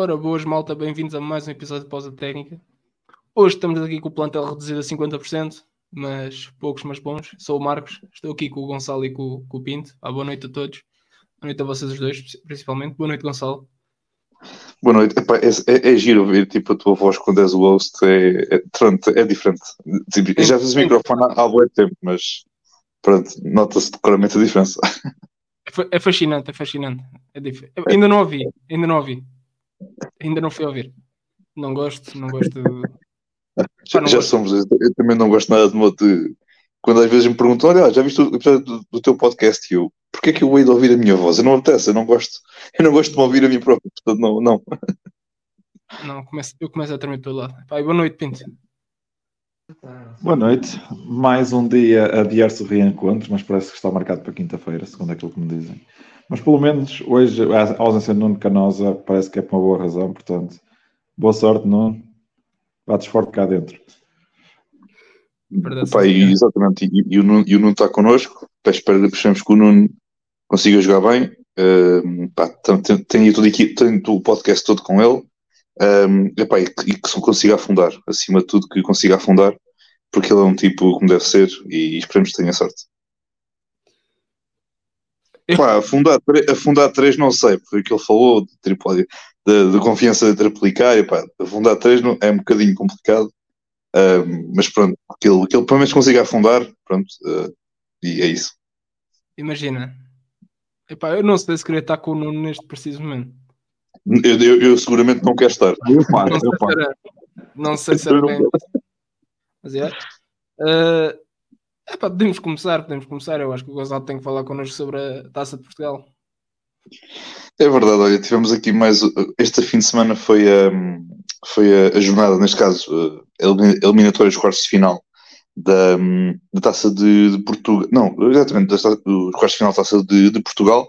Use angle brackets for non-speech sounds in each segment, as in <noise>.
Ora, boas malta, bem-vindos a mais um episódio de Pausa Técnica. Hoje estamos aqui com o plantel reduzido a 50%, mas poucos, mas bons. Sou o Marcos, estou aqui com o Gonçalo e com, com o Pinto. Ah, boa noite a todos. Boa noite a vocês os dois, principalmente. Boa noite, Gonçalo. Boa noite. Epá, é, é, é, giro ouvir tipo, a tua voz quando és o host, é, é, é diferente. Tipo, já fiz o microfone há, há muito tempo, mas pronto, nota-se claramente a diferença. <laughs> É, é fascinante, é fascinante. É dif... Ainda não ouvi, ainda não ouvi. Ainda não fui ouvir. Não gosto, não gosto. De... Já, já somos, eu também não gosto nada de modo de. Quando às vezes me perguntam, olha, já viste o episódio do, do, teu podcast? E eu, porquê é que eu hei de ouvir a minha voz? Eu não apetece, eu não gosto, eu não gosto de me ouvir a mim próprio, portanto, não. Não, <laughs> não começo, eu começo a tremer pelo lado. Pai, boa noite, Pinto. Boa noite. Mais um dia a adiar-se o reencontro, mas parece que está marcado para quinta-feira, segundo aquilo que me dizem. Mas pelo menos hoje a ausência de Nuno Canosa parece que é por uma boa razão, portanto, boa sorte, Nuno. Bates forte cá dentro. Verdade, Pá, e, exatamente, e, e, o Nuno, e o Nuno está connosco. Esperamos que o Nuno consiga jogar bem. Uh, pá, tenho, tenho, tudo aqui, tenho o podcast todo com ele. Um, epá, e, que, e que consiga afundar, acima de tudo, que consiga afundar, porque ele é um tipo como deve ser e esperemos que tenha sorte. Pá, afundar, afundar 3 não sei, porque que ele falou de, triplo, de, de confiança de triplicar, e pá, afundar 3 não, é um bocadinho complicado, uh, mas pronto, que ele, que ele pelo menos consiga afundar, pronto, uh, e é isso. Imagina, Epá, eu não sei se queria estar com o Nuno neste preciso momento. Eu, eu, eu seguramente não quero estar. Eu paro, não, eu paro. não sei se era bem. Mas é. Uh, Epá, podemos começar, podemos começar. Eu acho que o Gonçalo tem que falar connosco sobre a Taça de Portugal. É verdade, olha, tivemos aqui mais. Este fim de semana foi a, foi a, a jornada, neste caso, a eliminatória dos quartos de final da, da Taça de, de Portugal. Não, exatamente, dos quartos de final da Taça de, de Portugal.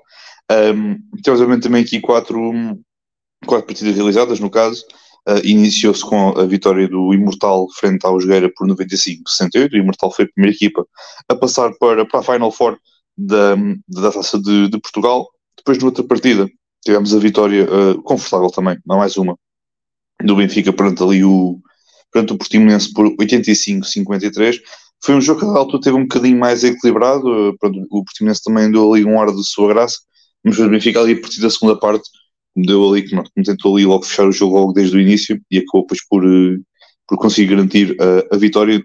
Um, tivemos também aqui quatro, quatro partidas realizadas, no caso. Uh, Iniciou-se com a vitória do Imortal frente ao Jogueira por 95-68. O Imortal foi a primeira equipa a passar para, para a Final Four da, da Taça de, de Portugal. Depois, de outra partida, tivemos a vitória uh, confortável também, não mais uma, do Benfica perante ali o, perante o Portimonense por 85-53. Foi um jogo que a altura teve um bocadinho mais equilibrado. Uh, pronto, o Portimonense também deu ali um ar de sua graça, mas o Benfica ali a partir da segunda parte deu ali, que me tentou ali logo fechar o jogo logo desde o início e acabou depois por, eh, por conseguir garantir a, a vitória,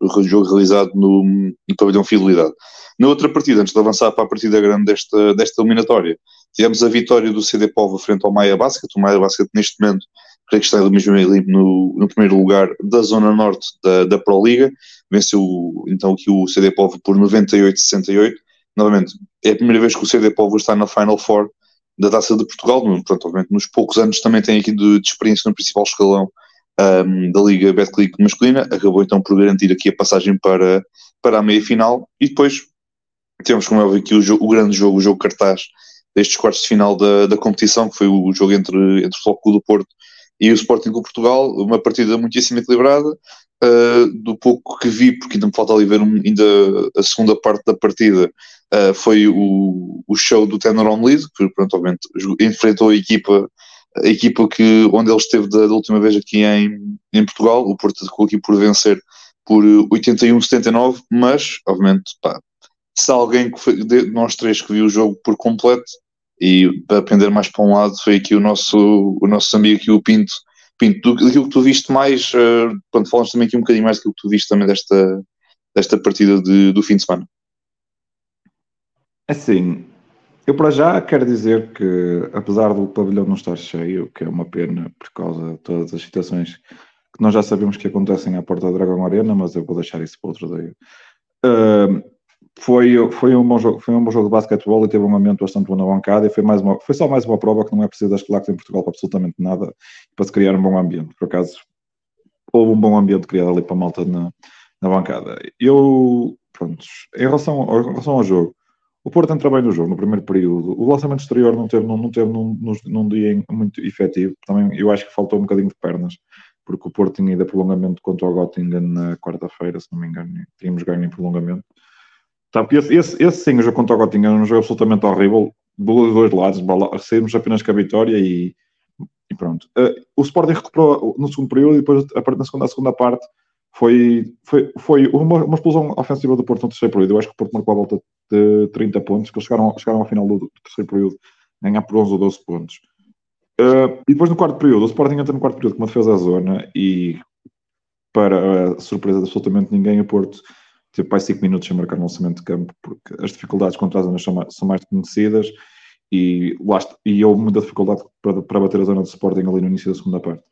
o jogo realizado no, no pavilhão Fidelidade. Na outra partida, antes de avançar para a partida grande desta, desta eliminatória, tivemos a vitória do CD Povo frente ao Maia Basket. O Maia Basket, neste momento, creio que está mesmo ali no, no primeiro lugar da zona norte da, da Pro Liga. Venceu então aqui o CD Povo por 98-68. Novamente, é a primeira vez que o CD Povo está na Final Four da Taça de Portugal, pronto, obviamente nos poucos anos também tem aqui de, de experiência no principal escalão um, da Liga Betclic masculina, acabou então por garantir aqui a passagem para, para a meia-final. E depois temos como é óbvio aqui o, o, grande jogo, o jogo cartaz destes quartos de final da, da competição, que foi o jogo entre, entre o Floco do Porto e o Sporting com Portugal, uma partida muitíssimo equilibrada, uh, do pouco que vi, porque ainda me falta ali ver um, ainda a segunda parte da partida, uh, foi o, o show do Tenor On Lead, que pronto, obviamente, enfrentou a equipa, a equipa que, onde ele esteve da, da última vez aqui em, em Portugal, o Porto ficou aqui por vencer por 81-79, mas, obviamente, pá, se alguém que foi, de nós três que viu o jogo por completo, e para aprender mais para um lado foi aqui o nosso, o nosso amigo aqui, o Pinto, Pinto, daquilo que tu viste mais, uh, pronto, falamos também aqui um bocadinho mais daquilo que tu viste também desta, desta partida de, do fim de semana. Assim, eu para já quero dizer que, apesar do pavilhão não estar cheio, que é uma pena por causa de todas as situações que nós já sabemos que acontecem à porta da Dragão Arena, mas eu vou deixar isso para outro dia. Uh, foi, foi, um bom jogo, foi um bom jogo de basquetebol e teve um momento bastante bom na bancada e foi, mais uma, foi só mais uma prova que não é preciso das claques em Portugal para absolutamente nada para se criar um bom ambiente. Por acaso, houve um bom ambiente criado ali para a malta na, na bancada. Eu, pronto, em relação, em relação ao jogo, o Porto entra bem no jogo, no primeiro período. O lançamento exterior não teve, não, não teve num, num, num dia muito efetivo. Também eu acho que faltou um bocadinho de pernas, porque o Porto tinha ido a prolongamento contra o Göttingen na quarta-feira, se não me engano. Tínhamos ganho em prolongamento. Tá, esse, esse, esse sim, o jogo contra o Göttingen era um jogo absolutamente horrível, dos dois lados. Saímos apenas com a vitória e, e pronto. Uh, o Sporting recuperou no segundo período e depois, a da segunda, segunda parte, foi, foi, foi uma, uma, explosão ofensiva do Porto no terceiro período. Eu acho que o Porto marcou a volta de 30 pontos, que eles chegaram, chegaram ao final do, terceiro período, ganhar por 11 ou 12 pontos. Uh, e depois no quarto período, o Sporting entra no quarto período com uma defesa à zona e, para a surpresa de absolutamente ninguém, o Porto teve mais 5 minutos sem marcar no lançamento de campo, porque as dificuldades contra as zonas são mais, são mais conhecidas e, lá, e houve muita dificuldade para, para bater a zona do Sporting ali no início da segunda parte.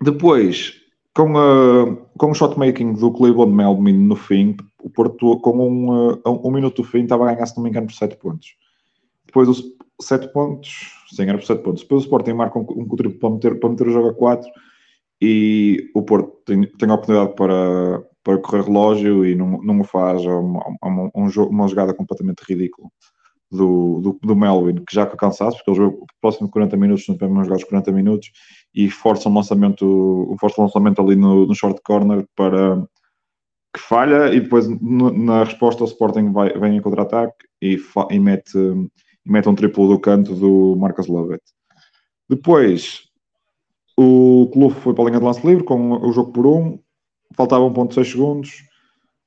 Depois, com, a, com o shot-making do Cleveland Melvin no fim, o Porto, com um, um, um, minuto do fim, estava a ganhar, se não me engano, por 7 pontos. Depois, os 7 pontos, sim, era por 7 pontos. Depois o Sporting marca um, um contributo para meter, para meter o jogo a 4 e o Porto tem, tem a oportunidade para, para correr relógio e não, não o faz. É uma, uma, uma jogada completamente ridícula do, do, do, Melvin, que já com cansaço, porque ele jogou próximo de 40 minutos, não tem jogar os 40 minutos, e força um lançamento, força lançamento ali no, no short corner para que falha, e depois na resposta o Sporting vai, vem em contra-ataque e, e, mete, e mete um triplo do canto do Marcos Lovett. Depois o clube foi para a linha de lance livre com o jogo por um, faltava 1.6 segundos,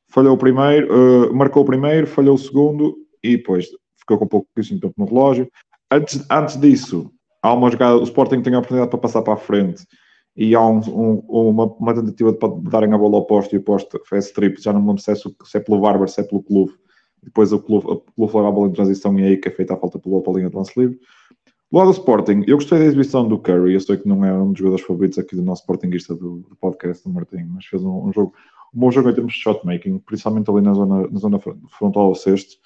falhou o primeiro, uh, marcou o primeiro, falhou o segundo e depois ficou com um pouco de tempo no relógio. Antes, antes disso, há uma jogada, o Sporting tem a oportunidade para passar para a frente e há um, um, uma, uma, tentativa de darem a bola ao posto e o posto faz strip, já não me lembro se é, se é pelo Barber, se é pelo clube. Depois o clube, o clube leva a bola em transição e é aí que é feita a falta pelo para a linha de lance livre. Do lado do Sporting, eu gostei da exibição do Curry, eu sei que não é um dos jogadores favoritos aqui do nosso Sportingista do, do podcast, do Martim, mas fez um, um jogo, um bom jogo em termos de shot-making, principalmente ali na zona, na zona frontal ao sexto.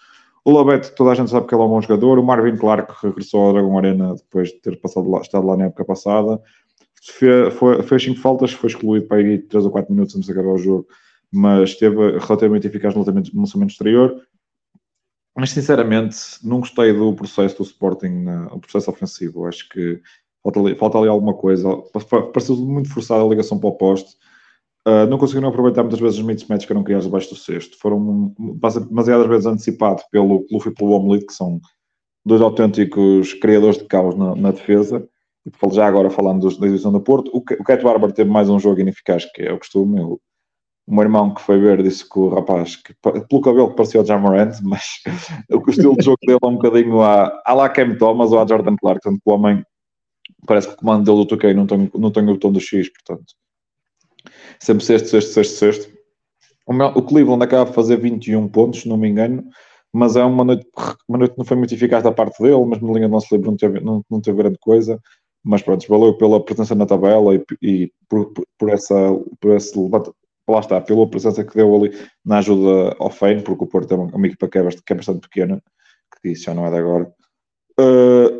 O Lobete, toda a gente sabe que ele é um bom jogador. O Marvin Clark regressou ao Dragão Arena depois de ter passado lá, estado lá na época passada. Foi, fez cinco faltas, foi excluído para aí 3 ou 4 minutos antes de acabar o jogo, mas esteve relativamente eficaz no lançamento exterior. Mas sinceramente, não gostei do processo do Sporting, o processo ofensivo. Acho que falta ali, falta ali alguma coisa. Pareceu muito forçada a ligação para o poste Uh, não conseguiram aproveitar muitas vezes os mismatches que eram criados abaixo do sexto. Foram demasiadas vezes antecipados pelo Luffy e pelo Omelite, que são dois autênticos criadores de caos na, na defesa. E já agora falando dos, da edição do Porto, o, o Cat Barber teve mais um jogo ineficaz, que é o costume. O, o meu irmão que foi ver disse que o rapaz, que, pelo cabelo que parecia o Jamarant, <laughs> mas o estilo de jogo dele é um bocadinho a, a lá Cam Thomas ou a Jordan Clark, tanto que o homem parece que o comando dele do 2K não tem, não tem o botão do X, portanto sempre sexto, sexto, sexto, sexto. O Cleveland acaba de fazer 21 pontos, se não me engano, mas é uma noite, uma noite que não foi muito eficaz da parte dele, mas na linha do nosso livro não teve, não, não teve grande coisa. Mas pronto, valeu pela presença na tabela e, e por, por, essa, por esse lá está, pela presença que deu ali na ajuda ao Fein, porque o Porto é uma, uma equipa que é, bastante, que é bastante pequena, que isso já não é de agora. Uh,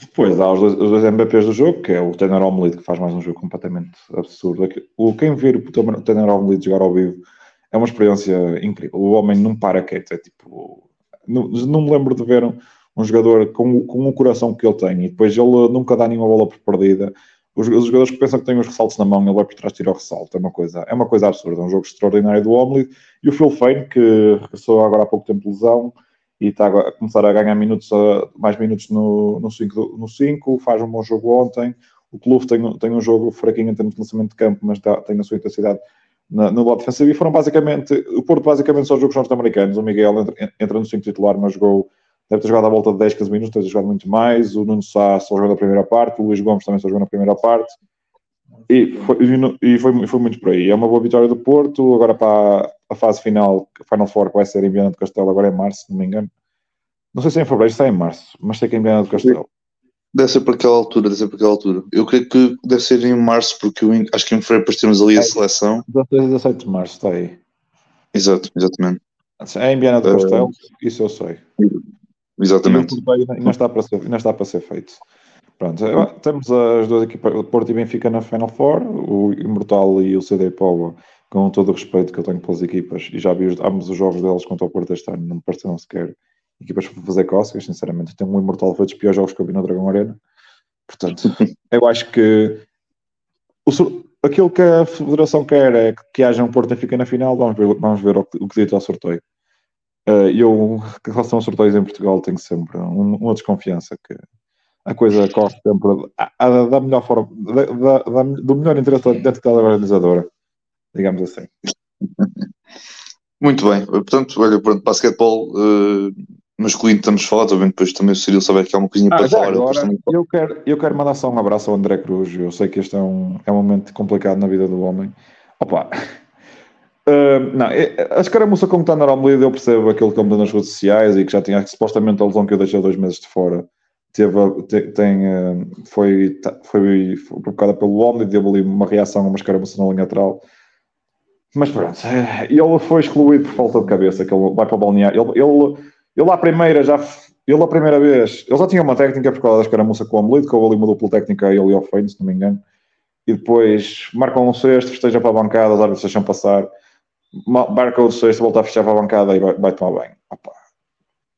depois há os dois, os dois MVPs do jogo, que é o Tanner Omelite, que faz mais um jogo completamente absurdo. O, quem ver o Tanner Omelite jogar ao vivo é uma experiência incrível. O homem não para quieto, é tipo. Não, não me lembro de ver um, um jogador com, com o coração que ele tem e depois ele nunca dá nenhuma bola por perdida. Os, os, jogadores que pensam que têm os ressaltos na mão, ele vai por trás tirar o ressalto. É uma coisa, é uma coisa absurda. É um jogo extraordinário do Omelite. E o Phil Fane, que regressou agora há pouco tempo de lesão e está a começar a ganhar minutos, mais minutos no 5, no cinco, faz um bom jogo ontem. O clube tem, tem um jogo fraquinho em termos de lançamento de campo, mas dá, tem a sua intensidade na, no lado defensivo. E foram basicamente, o Porto basicamente só jogos norte-americanos. O Miguel entra, entra no 5 titular, mas jogou, deve ter jogado à volta de 10, 15 minutos, deve ter jogado muito mais. O Nuno Sá só jogou na primeira parte, o Luís Gomes também só jogou na primeira parte. E foi, e foi, foi muito por aí. É uma boa vitória do Porto. Agora para a fase final, Final Four, que vai ser em Viana do Castelo, agora é março, se não me engano. Não sei se é em fevereiro, se é em março, mas sei que é em Viana do Castelo. Deve ser por aquela altura, deve ser por aquela altura. Eu creio que deve ser em março, porque eu acho que em fevereiro depois temos ali a é, seleção. 16 e 17 de março, está aí. Exato, exatamente. É em Viana do Castelo, isso eu sei. Exatamente. E não está para ser, não está para ser feito. Pronto, temos as duas equipas, Porto e Benfica na Final Four, o Imortal e o CD Power, com todo o respeito que eu tenho pelas equipas, e já vi os, ambos os jogos deles contra o Porto este ano, não me pareceram sequer equipas para fazer cócegas, sinceramente. Tem um Imortal foi dos piores jogos que eu vi no Dragão Arena. Portanto, <laughs> eu acho que o, aquilo que a Federação quer é que, que haja um Porto Benfica na final. Vamos ver, vamos ver o, o que diz ao sorteio. Uh, eu, em relação a sorteios em Portugal, tenho sempre uma desconfiança que a coisa corre sempre a, a, da melhor forma, da, da, do melhor interesse dentro da organizadora, digamos assim. Muito bem, portanto, olha, pronto, basquetebol uh, masculino estamos falados, obviamente depois também o Cirilo souber que há uma coisinha ah, para falar. Agora, também... eu, quero, eu quero mandar só um abraço ao André Cruz, eu sei que este é um, é um momento complicado na vida do homem. Opa, Uh, <laughs> não, a escaramuça como está na Aromlida, eu percebo aquilo que ele nas redes sociais e que já tinha supostamente a lesão que eu deixei dois meses de fora. Teve, tem, uh, foi, foi, foi provocada pelo homem, teve ali uma reação uma escaramuça na linha lateral. Mas pronto, eh, ele foi excluído por falta de cabeça, que ele vai para o balneário. Ele, ele, ele à primeira já. Ele a primeira vez, ele já tinha uma técnica por causa da escaramuça com o Amelito, que houve ali uma dupla técnica ele e ao Feino, se não me engano. E depois marcam um sexto, esteja para a bancada, os árbitros deixam passar marca o sexto, volta a fechar para a bancada e vai, vai tomar banho. Opa.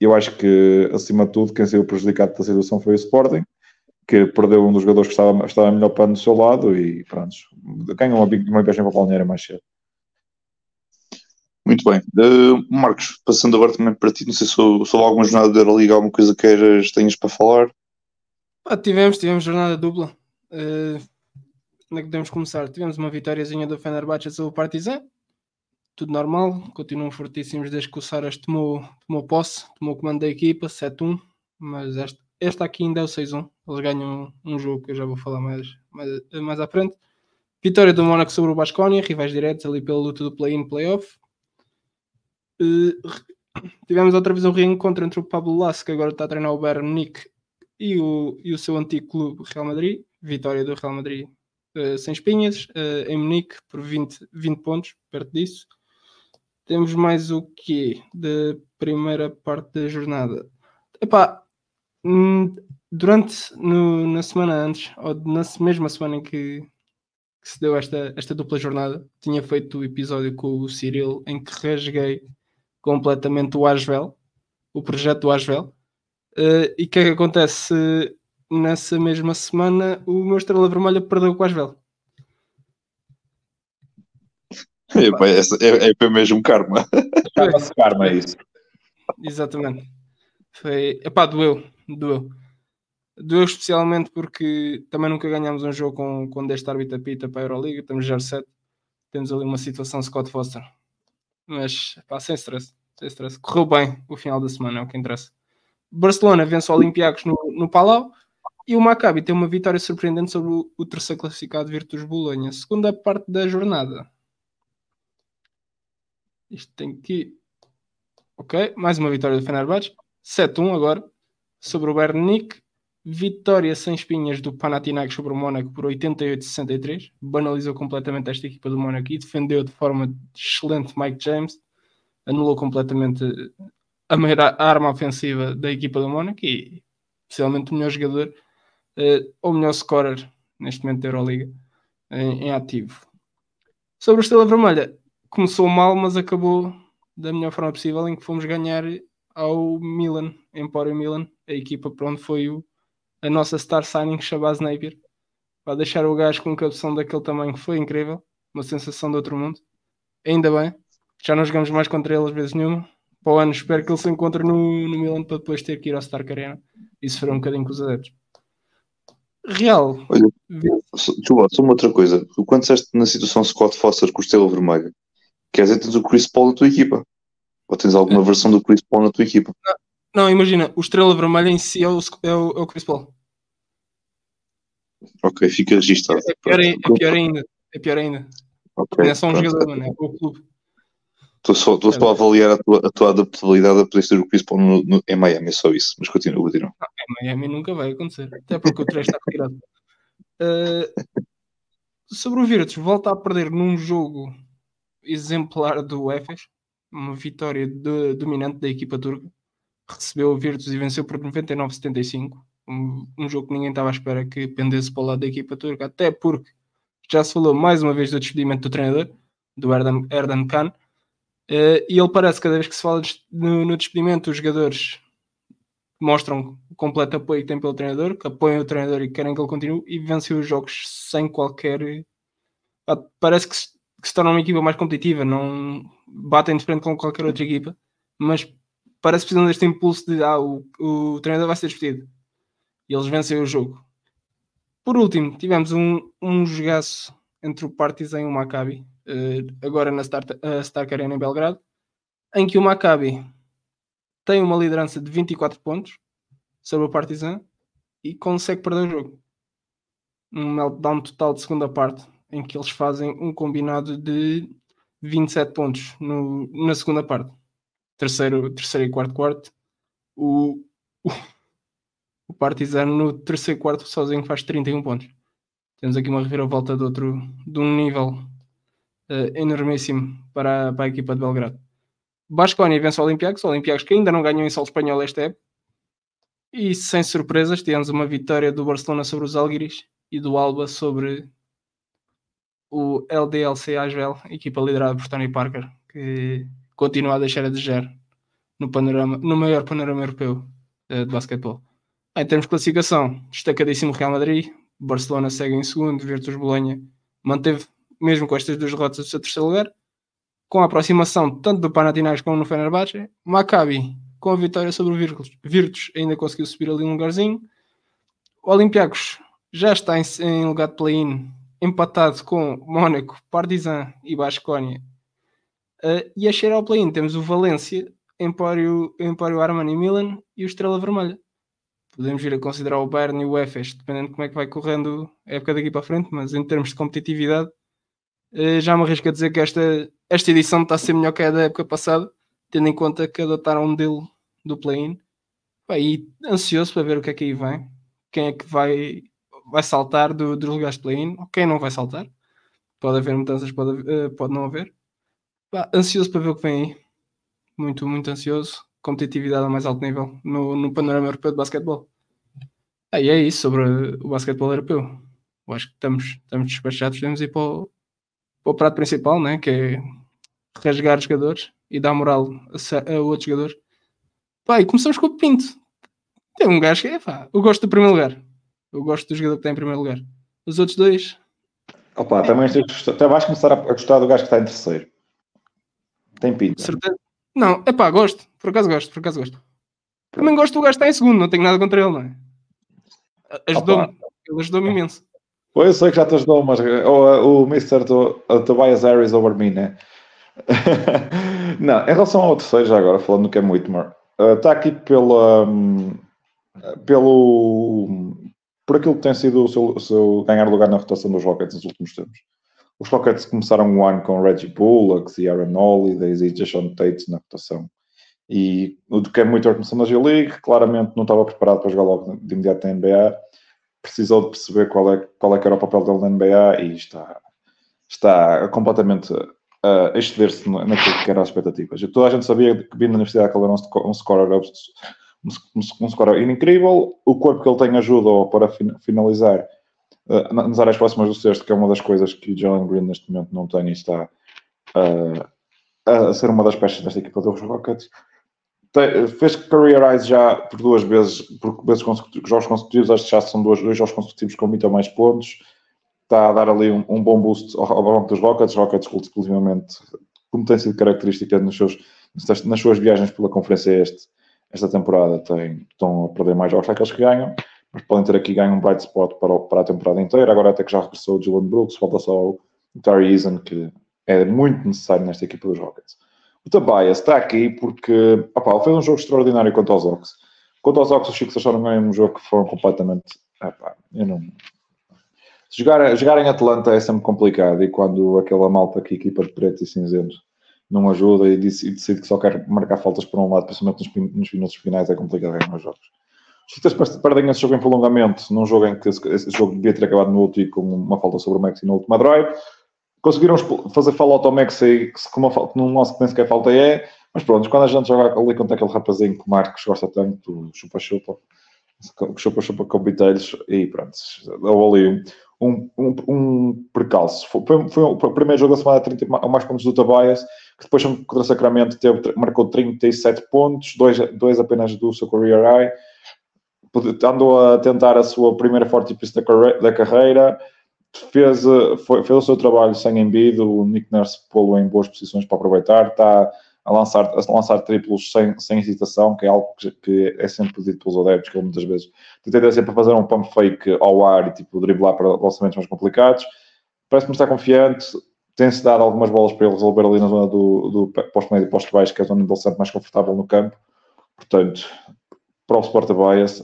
Eu acho que, acima de tudo, quem saiu prejudicado da situação foi o Sporting, que perdeu um dos jogadores que estava, estava melhor para do seu lado e pronto, ganhou uma, uma viagem para a Palmeira mais cedo. Muito bem. Uh, Marcos, passando agora também para ti, não sei se houve alguma jornada da Euroliga, alguma coisa que queiras, tenhas para falar. Ah, tivemos, tivemos jornada dupla. Uh, onde é que podemos começar? Tivemos uma vitóriazinha do Fenerbahçe sobre o Partizan, tudo normal, continuam fortíssimos desde que o Saras tomou, tomou posse, tomou comando da equipa, 7-1, mas esta, esta aqui ainda é o 6-1, eles ganham um, jogo que eu já vou falar mais, mais, mais à frente. Vitória do Mónaco sobre o Basconia, rivais diretos ali pela luta do play-in play-off. Uh, tivemos outra vez um reencontro entre o Pablo Lasso, que agora está a treinar o Bayern Munique, e o, e o seu antigo clube Real Madrid. Vitória do Real Madrid uh, sem espinhas, uh, em Munique por 20, 20 pontos, perto disso. Temos mais o que da primeira parte da jornada? Epá, hum, durante no, na semana antes, ou na mesma semana em que, que, se deu esta, esta dupla jornada, tinha feito o episódio com o Cyril em que rasguei completamente o Asvel, o projeto do Asvel. Uh, e o que é que acontece? Nessa mesma semana, o meu Estrela Vermelha perdeu com o Asvel. É, é, é, mesmo karma. Chama-se karma, é isso. Exatamente. Foi. Epá, doeu. Doeu. Doeu especialmente porque também nunca ganhámos um jogo com, com 10 árbitro pita para a Euroliga. Estamos já 7. Temos ali uma situação Scott Foster. Mas, pá, sem stress. Sem stress. Correu bem o final da semana, é o que interessa. Barcelona vence o Olympiacos no, no Palau. E o Maccabi tem uma vitória surpreendente sobre o, o terceiro classificado Virtus Bolonha. Segunda parte da jornada. Isto tem que. Ok, mais uma vitória do Fenerbahçe. 7-1 agora. Sobre o Bernic. Vitória sem espinhas do Panathinaikos sobre o Mónaco por 88-63. Banalizou completamente esta equipa do Mónaco e defendeu de forma excelente Mike James. Anulou completamente a maior arma ofensiva da equipa do Mónaco e especialmente o melhor jogador uh, ou melhor scorer neste momento da Euroliga em, em ativo. Sobre o Estrela Vermelha, começou mal, mas acabou da melhor forma possível, em que fomos ganhar ao Milan, Empório Milan, a equipa para onde foi o, a nossa star signing, Shabazz Napier. Para deixar o gajo com um cabeção daquele tamanho foi incrível, uma sensação de outro mundo. Ainda bem, já não jogamos mais contra ele às vezes nenhuma. Para o ano espero que ele se encontre no, no Milan para depois ter que ir ao Stark Arena e sofrer um bocadinho com os adeptos. Real. Olha, desculpa, só uma outra coisa. Quando disseste na situação Scott Foster com o Estrela Vermelho, Quer dizer, tens o Chris Paul na tua equipa. Ou tens alguma é. versão do Chris Paul na tua equipa. Não, não, imagina, o Estrela Vermelha em si é o, é o, é o Chris Paul. Ok, fica registado. É, pior, é pior ainda. É pior ainda. Okay, é só um pronto. jogador, mano, é o clube. Estou só, estou só a avaliar a tua, a tua adaptabilidade a poder ter o Chris Paul no, no, em Miami, é só isso. Mas continua, continua. Não, em Miami nunca vai acontecer. Até porque o 3 está retirado. Uh, <laughs> sobre o Virtus, volta a perder num jogo exemplar do Efes, uma vitória de, dominante da equipa turca. Recebeu o Virtus e venceu por 99-75. Um, um, jogo que ninguém estava à espera que pendesse para o lado da equipa turca, até porque já se falou mais uma vez do despedimento do treinador, do Erdan, Erdan Khan, uh, e ele parece cada vez que se fala no, no despedimento, os jogadores mostram o completo apoio que têm pelo treinador, que apoiam o treinador e querem que ele continue, e vencem os jogos sem qualquer. Parece que que se tornam uma equipa mais competitiva, não batem de frente com qualquer outra equipa, mas parece que precisam deste impulso de ah, o, o treinador vai ser despedido. E eles vencem o jogo. Por último, tivemos um, um jogaço entre o Partizan e o Maccabi, uh, agora na Start, uh, Stark Arena em Belgrado, em que o Maccabi tem uma liderança de 24 pontos sobre o Partizan e consegue perder o jogo. Um meltdown total de segunda parte, em que eles fazem um combinado de 27 pontos no, na segunda parte. Terceiro, terceiro e quarto quarto. O, o, o Partizan no terceiro quarto sozinho faz 31 pontos. Temos aqui uma reviravolta de outro de um nível uh, enormíssimo para, para a equipa de Belgrado. Basconia vence o Olympiacos, o Olympiacos que ainda não ganhou em solo espanhol esta época. E sem surpresas, tivemos uma vitória do Barcelona sobre os Algiris e do Alba sobre o LDLC Asvel, equipa liderada por Tony Parker, que continua a deixar a desejar no, panorama, no maior panorama europeu uh, de basquetebol. Em termos de classificação, destacadíssimo Real Madrid, Barcelona segue em segundo, Virtus Bolonha manteve, mesmo com estas duas derrotas, o seu terceiro lugar, com a aproximação tanto do Panathinaikos como no Fenerbahçe. Maccabi, com a vitória sobre o Virtus, Virtus ainda conseguiu subir ali um lugarzinho. O Olympiacos já está em, em lugar de play-in, empatado com Mónaco, Partizan e Basconia. Uh, e a cheirar ao play-in temos o Valência, Empório, Empório Armani Milan e o Estrela Vermelha podemos vir a considerar o Bayern e o Efes, dependendo de como é que vai correndo a época daqui para frente, mas em termos de competitividade, eh, já me arrisco a dizer que esta, esta edição está a ser melhor que a da época passada, tendo em conta que adotaram um modelo do play-in. E ansioso para ver o que é que aí vem, quem é que vai, vai saltar do, dos lugares de play-in, quem não vai saltar. Pode haver mudanças, pode, eh, pode não haver. ansioso para ver o que vem aí. Muito, muito ansioso competitividade a mais alto nível no, no panorama europeu de basquetebol. Ah, e é isso sobre o basquetebol europeu. Eu acho que estamos, estamos despachados, temos ir para o, para o prato principal, né? que é rasgar jogadores e dar moral a, a outros jogadores. Pá, e começamos com o Pinto. Tem um gajo que é, pá, eu gosto do primeiro lugar. Eu gosto do jogador que está em primeiro lugar. Os outros dois. Opa, também, também vais começar a gostar do gajo que está em terceiro. Tem pinto. Certeza. Não, é pá, gosto. Por acaso gosto, por acaso gosto. Também gosto do gajo estar em segundo, não tenho nada contra ele, não é? Ajudou-me. Ele ajudou-me imenso. Eu sei que já te ajudou, mas o, o Mr. Tobias Harris over me, né? <laughs> não, em relação ao terceiro, já agora, falando do Cam Whitmer, está aqui pela, um, pelo, por aquilo que tem sido o seu, seu, ganhar lugar na rotação dos Rockets nos últimos tempos. Os Rockets começaram o ano com Reggie Bullock e Aaron Holiday e Jason Tate na rotação. E o que é muito começou na G-League, claramente não estava preparado para jogar logo de imediato na NBA. Precisou de perceber qual é, qual é que era o papel dele na NBA e está, está completamente a exceder-se naquilo que eram as expectativas. Toda a gente sabia que vindo na Universidade que ele era um scorer, um, um scorer incrível. O corpo que ele tem ajuda para finalizar uh, nas áreas próximas do sexto, que é uma das coisas que o Jalen Green neste momento não tem e está uh, a ser uma das peças desta equipa dos Rockets. Tem, fez career eyes já por duas vezes, por vezes consecutivos, jogos consecutivos, acho que já são dois, dois jogos consecutivos com muito mais pontos. Está a dar ali um, um bom boost ao, banco dos Rockets. Rockets, exclusivamente, como tem sido característica nos seus, nas suas viagens pela conferência este, esta temporada, tem, estão a perder mais jogos aqueles que ganham mas podem ter aqui ganho um bright spot para, para a temporada inteira. Agora até que já regressou o Dylan Brooks, falta só o Terry Eason, que é muito necessário nesta equipa dos Rockets. O Tobias está aqui porque opa, fez um jogo extraordinário contra os Ox. Quanto aos Ox, os Chicos acharam ganhar um jogo que foram completamente. Opa, eu não. Jogar, jogar em Atlanta é sempre complicado e quando aquela malta aqui, equipa de preto e cinzento, não ajuda e decide, que só quer marcar faltas por um lado, principalmente nos, nos minutos finais, é complicado ganhar os jogos. Os Chiefs perdem esse jogo em prolongamento, num jogo em que esse, jogo devia ter acabado no último com uma falta sobre o Maxi na última drive. Conseguiram fazer falta ao Maxi com uma num lance que nem sequer falta é, mas pronto, quando a gente joga ali contra aquele rapazinho que o Marcos gosta tanto, chupa-chupa, chupa-chupa com biteiros, e pronto, houve ali um, um, um percalço. Foi, foi, o primeiro jogo da semana 30 mais pontos do Tobias, que depois contra o Sacramento teve, marcou 37 pontos, dois, dois apenas do seu career high, andou a tentar a sua primeira forte pista da carreira, fez, foi, fez o seu trabalho sem Embiid, o Nick Nurse pô-lo em boas posições para aproveitar, está a lançar, a lançar triplos sem, sem hesitação, que é algo que, que é sempre pedido pelos adeptos, que ele muitas vezes tendência para fazer um pump fake ao ar e tipo driblar para lançamentos mais complicados. Parece-me estar confiante, tem-se dado algumas bolas para ele resolver ali na zona do, do posto médio e posto baixo, que é a zona onde ele se sente mais confortável no campo. Portanto, para o Sport Bias,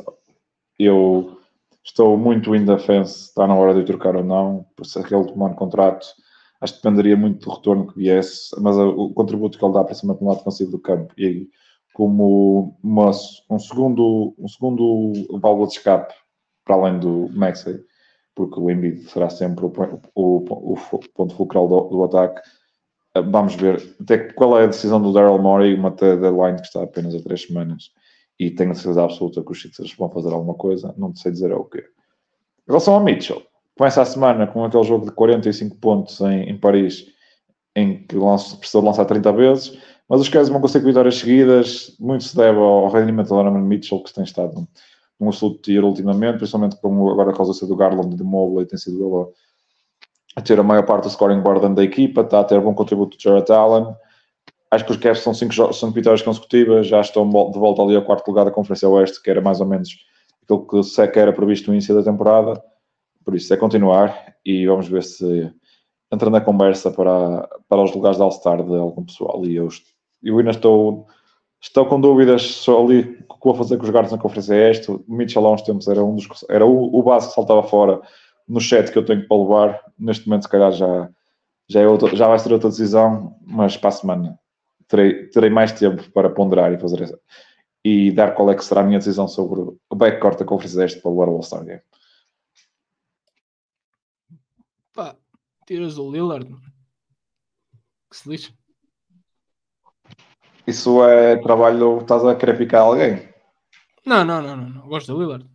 eu estou muito in defense, está na hora de trocar ou não, por se ele tomar um contrato, acho que dependeria muito do retorno que viesse, mas o contributo que ele dá, principalmente no lado defensivo do campo, e como uma, um segundo, um segundo válvula de escape para além do Maxey, porque o Embiid será sempre o, o, o, o ponto fulcral do, do, ataque. Vamos ver até qual é a decisão do Daryl Morey, uma deadline que está apenas a três semanas e tenho a certeza absoluta que os Sixers vão fazer alguma coisa, não sei dizer é o quê. Em relação ao Mitchell, começa a semana com aquele jogo de 45 pontos em, em Paris, em que precisou lançar 30 vezes, mas os Cavs vão conseguir vitórias seguidas, muito se deve ao rendimento do Donovan Mitchell, que tem estado num absoluto tiro ultimamente, principalmente como agora a causa do Garland de Mobley, tem sido ele a ter a maior parte do scoring board da equipa, está a ter bom contributo de Jarrett Allen, Acho que os Cavs são cinco, cinco vitórias consecutivas, já estão de volta ali ao quarto lugar da Conferência Oeste, que era mais ou menos aquilo que seca era previsto no início da temporada. Por isso é continuar e vamos ver se entra na conversa para, para os lugares de All-Star de algum pessoal. E eu, eu ainda estou, estou com dúvidas só ali o que vou fazer com os gatos na Conferência Este. O Mitchell há uns tempos era, um dos, era o, o base que saltava fora no chat que eu tenho para levar. Neste momento, se calhar, já, já, é já vai ser outra decisão, mas para a semana terei, terei mais tempo para ponderar e fazer essa, e dar qual é que será a minha decisão sobre o backcourt da Conferência Este para levar o All-Star Game. Pá, tiras o Lillard. Que se lixe. Isso é trabalho, estás a querer picar alguém? Não, não, não, não, não. Gosto do Lillard.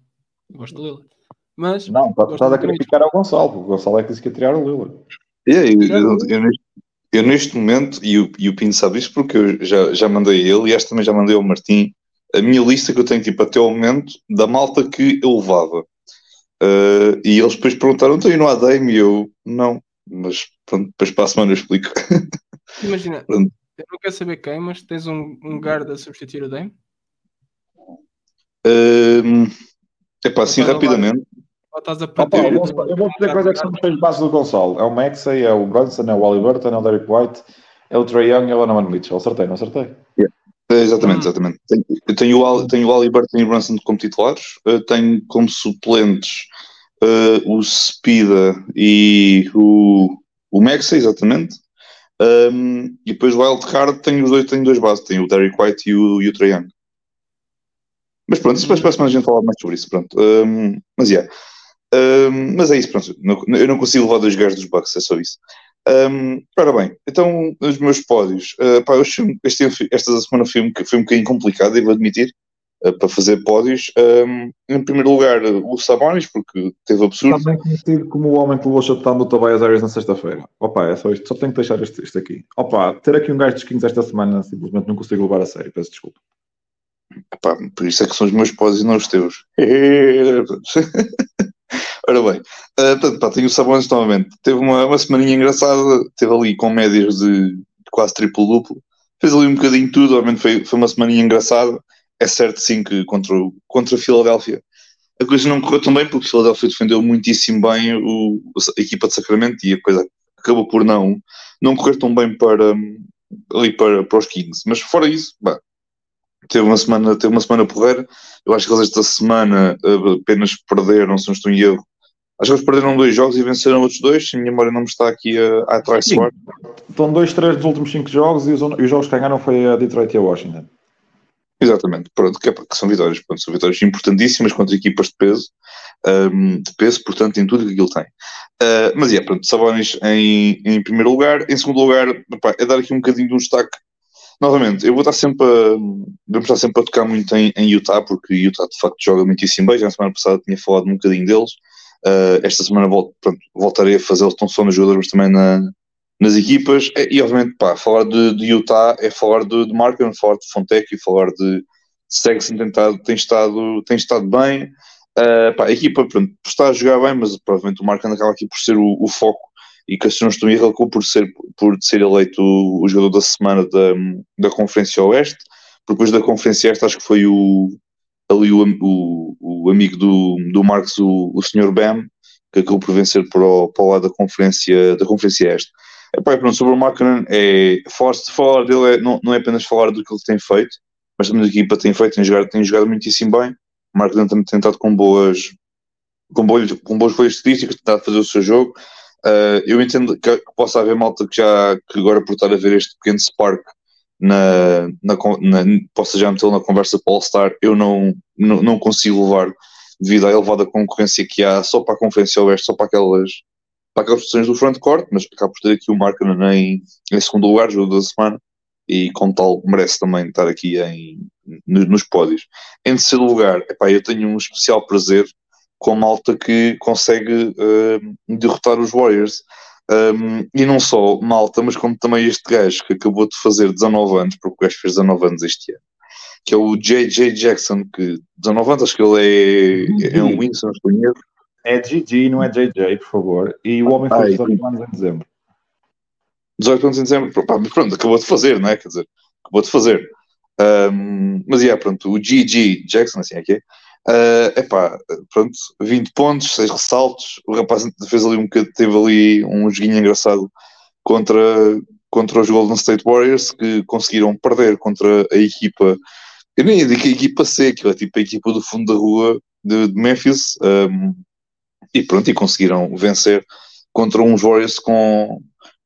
Gosto do Lillard. Mas. Não, estás a querer picar ao Gonçalo. O Gonçalo é que disse que ia tirar o Lillard. Yeah, eu, eu, eu, eu neste momento, e o, e o Pino sabe isso porque eu já, já mandei a ele e esta também já mandei ao Martim, a minha lista que eu tenho tipo até ao momento da malta que eu levava. Uh, e eles depois perguntaram, então e não há Dame? E eu, não, mas pronto, depois para a semana eu explico. Imagina, <laughs> pronto. eu não quero saber quem, mas tens um, um guarda a substituir o Dame? Uh, é pá, assim rapidamente. estás a eu, vou, eu vou dizer quais é que são os três bases do Gonçalo. É o Maxey, é o Brunson, é o Wally Burton, é o Derek White, é o Trey Young e é o Donovan Mitchell. Acertei, não acertei? Yeah. É, exatamente, hum. exatamente. Tenho, tenho o, tenho o Ali Burton e o Brunson como titulares, tenho como suplentes uh, o Spida e o, o Maxey, exatamente. Um, e depois o Wildcard tenho os dois, tenho dois bases, tenho o Derek White e o, e o Trey Young. Mas pronto, isso depois para a semana a gente falar mais sobre isso. Pronto. Um, mas yeah. Um, mas é isso, pronto. eu não consigo levar dois gajos dos Bucks, é só isso. Um, ora bem, então os meus pódios. Uh, pá, este, esta semana foi um, foi um bocadinho complicado, devo admitir, para fazer pódios. Um, em primeiro lugar, o Sabonis, porque teve absurdo. Também conhecido como o homem que levou o Tobias Harris na sexta-feira. Opa, é só isto, só tenho que deixar isto, isto aqui. Opa, ter aqui um gajo de skins esta semana simplesmente não consigo levar a sério, peço desculpa. Epá, por isso é que são os meus pódios e não os teus. <laughs> Ora bem, uh, portanto, pá, tenho o Sabonis novamente. Teve uma, uma semaninha engraçada, teve ali com médias de quase triplo-duplo. Fez ali um bocadinho tudo, obviamente foi, foi uma semaninha engraçada. É certo, sim, que contra, contra a Filadélfia a coisa não correu tão bem, porque a Filadélfia defendeu muitíssimo bem o, a equipa de Sacramento e a coisa acabou por não, não correr tão bem para, ali para, para os Kings. Mas fora isso, bah, teve uma semana, teve uma semana porreira. Eu acho que eles esta semana apenas perderam, se não estou em erro. Acho que eles perderam dois jogos e venceram outros dois. Se a minha memória não me está aqui a, a atrás Estão dois, três dos últimos cinco jogos e os, e os jogos que ganharam foi a Detroit e a Washington. Exatamente, pronto, que, é, que são vitórias, pronto, são vitórias importantíssimas contra equipas de peso, um, de peso, portanto, em tudo que ele tem. Uh, mas é, pronto, Sabonis em, em primeiro lugar, em segundo lugar, opa, é dar aqui um bocadinho de um destaque novamente, eu vou estar sempre a, vamos estar sempre a tocar muito em, em, Utah, porque Utah de facto joga muitíssimo bem. Já na semana passada tinha falado um bocadinho deles. Uh, esta semana volto, pronto, voltarei a fazê-los tão só nos jogadores, mas também na, nas equipas. E, obviamente, pá, falar de, de, Utah é falar de, de Markham, falar de Fontec e falar de Sexton tem, tem, estado, tem estado bem. Uh, pá, a equipa pronto, está a jogar bem, mas provavelmente o Markham acaba aqui por ser o, o foco e que se não estou por ser, por ser eleito o, o jogador da semana da, da Conferência Oeste, depois da Conferência Este acho que foi o, ali o, o, o amigo do, do Marcos, o, o Sr. Bam, que acabou por vencer para o, para o lado da Conferência, da conferência Este. Epá, pronto, sobre o Markkinen, é, falar, falar dele é, não, não é apenas falar do que ele tem feito, mas também da equipa tem feito, tem jogado, tem jogado muitíssimo bem. O Markkinen também tem tentado com boas, com boas, com boas folhas estatísticas, tentado fazer o seu jogo. Uh, eu entendo que, que possa haver malta que já que agora por estar a ver este pequeno spark na, na, na possa já metê-lo na conversa para All-Star, eu não, não, não consigo levar devido à elevada concorrência que há só para a Conferência Oeste, só para aquelas, para aquelas posições do frontcourt, mas acaba por ter aqui o Markkinen em, em segundo lugar, jogo da semana, e como tal merece também estar aqui em, nos pódios. Em terceiro lugar, epá, eu tenho um especial prazer com a malta que consegue uh, derrotar os Warriors. Um, e não só malta, mas como também este gajo que acabou de fazer 19 anos, porque o gajo fez 19 anos este ano, que é o J.J. Jackson, que 19 anos, acho que ele é, é um Winston, não É GG, não é JJ, por favor. E o homem fez 18 anos em dezembro. 18 anos em dezembro, pá, mas pronto, acabou de fazer, não é? Quer dizer, acabou de fazer. Um, mas é, yeah, pronto, o GG Jackson, assim é que é. Uh, epá, pronto, 20 pontos, 6 ressaltos. O rapaz fez ali um bocadinho, teve ali um joguinho engraçado contra, contra os Golden State Warriors que conseguiram perder contra a equipa eu nem digo a equipa C, que é tipo a equipa do fundo da rua de, de Memphis, um, e pronto, e conseguiram vencer contra uns Warriors com,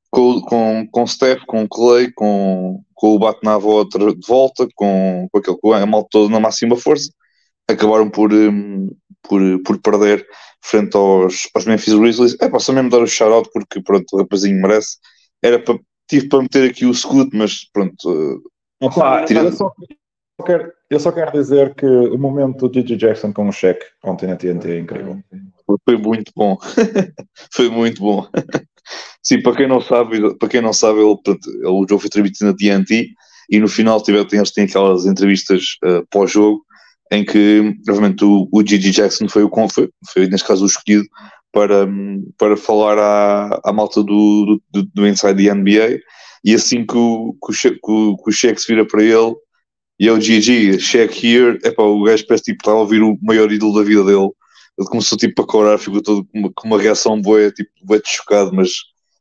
com, com, com Steph, com Clay, com, com o Batnavo de volta, com, com aquele com a malta toda na máxima força, acabaram por, um, por, por perder frente aos, aos Memphis Grizzlies. É para só mesmo dar o shout-out porque pronto, o rapazinho merece. Era para, tive para meter aqui o scoot, mas pronto. Uh, Opa, tirando... só, quero, eu só quero dizer que o momento do Gigi Jackson com o cheque ontem na TNT é incrível. Foi muito bom. <laughs> foi muito bom. <laughs> Sim, para quem não sabe, para quem não sabe, ele, ele, o jogo foi transmitido na TNT e no final tiver, eles têm aquelas entrevistas uh, pós-jogo em que, obviamente, o, o Gigi Jackson foi, o, foi, foi, neste caso, o escolhido para, para falar à, à malta do, do, do Inside the NBA e assim que o, que o, que o cheque se vira para ele e é o GG, check here, é pá, o gajo parece tipo, estava a ouvir o maior ídolo da vida dele. Ele começou tipo a corar, ficou todo com uma, com uma reação boa, tipo, boa chocado, mas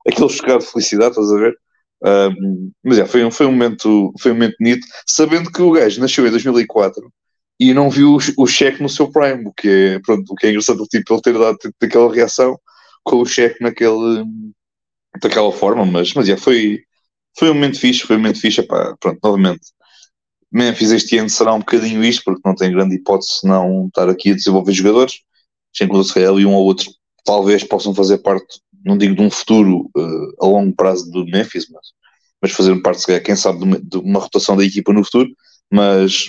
aquele chocado de felicidade, estás a ver? Um, mas é, foi, foi, um momento, foi um momento bonito, sabendo que o gajo nasceu em 2004 e não viu o, o cheque no seu prime, o que é, pronto, o que é engraçado, tipo, ele ter dado tipo, aquela reação com o cheque naquele, daquela forma, mas, mas é, foi, foi um momento fixe, foi um momento fixe, epá, pronto, novamente Memphis este ano será um bocadinho isto, porque não tem grande hipótese não estar aqui a desenvolver jogadores. Se calhar ali um ou outro talvez possam fazer parte, não digo de um futuro uh, a longo prazo do Memphis, mas, mas fazer parte, se quem sabe, de uma, de uma, rotação da equipa no futuro. Mas,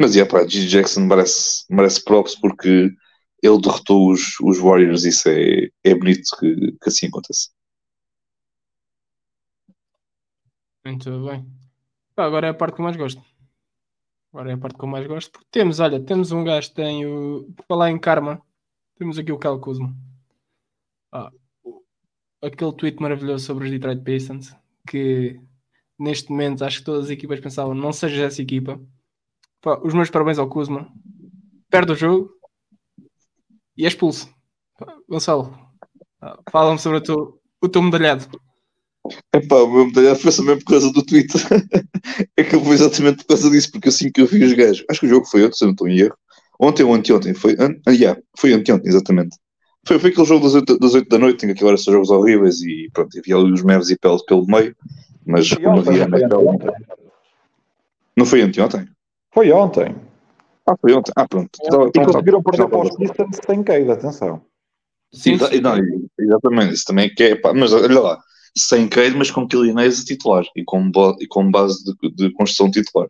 mas é pá, G. Jackson merece, merece props porque ele derrotou os, os Warriors e isso é, é bonito que, que assim aconteça. Muito bem. agora é a parte que eu mais gosto. Agora é a parte que eu mais gosto. Porque temos, olha, temos um gajo que tem o. Falar em karma, temos aqui o Cal Kuzma. Ah, aquele tweet maravilhoso sobre os Detroit Pistons. Que neste momento acho que todas as equipas pensavam não seja essa equipa. Pá, os meus parabéns ao Kuzma. Perde o jogo e é expulso. Gonçalo, ah, fala-me sobre o teu, o teu medalhado. Epá, o meu medalhado foi também por causa do Twitter. <laughs> é que foi exatamente por causa disso, porque assim que eu vi os gajos. Acho que o jogo foi ontem, se não estou em erro. Ontem ou anteontem. Foi, an... ah, yeah, foi anteontem, exatamente. Foi, foi aquele jogo das 8, das 8 da noite, em que aquilo era só jogos horríveis e pronto, havia ali os Mavs e Pelos pelo meio. Mas como havia NFL. Não foi anteontem? Foi ontem. Ah, foi ontem. Ah, pronto. É. Então, e conseguiram perder para os Pistons sem queda, atenção. Sim, sim. Não, exatamente, isso também é que é. Mas olha lá, sem Cade, mas com Killinez a titular e com, e com base de, de construção titular.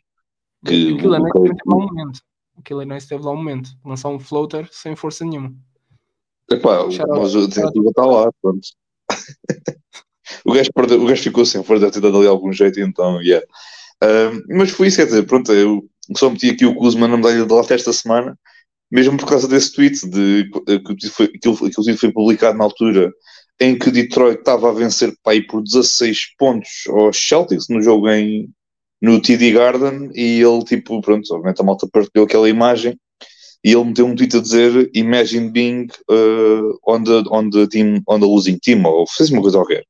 Que o Killinez teve lá um momento. O Killinez teve lá um momento. Lançar um floater sem força nenhuma. Epá, mas o tentativa está lá, pronto. <laughs> o, gajo perdeu, o gajo ficou sem força, deve ter dado ali algum jeito, então, yeah. Mas foi isso, quer dizer, pronto, eu só meti aqui o Kuzma na medalha de lata esta semana, mesmo por causa desse tweet, de, que, foi, aquilo, aquilo foi publicado na altura em que Detroit estava a vencer pai por 16 pontos aos Celtics no jogo em, no TD Garden e ele, tipo, pronto, obviamente a malta partilhou aquela imagem e ele meteu um tweet a dizer Imagine being uh, on, the, on, the team, on the losing team, ou fez uma coisa qualquer.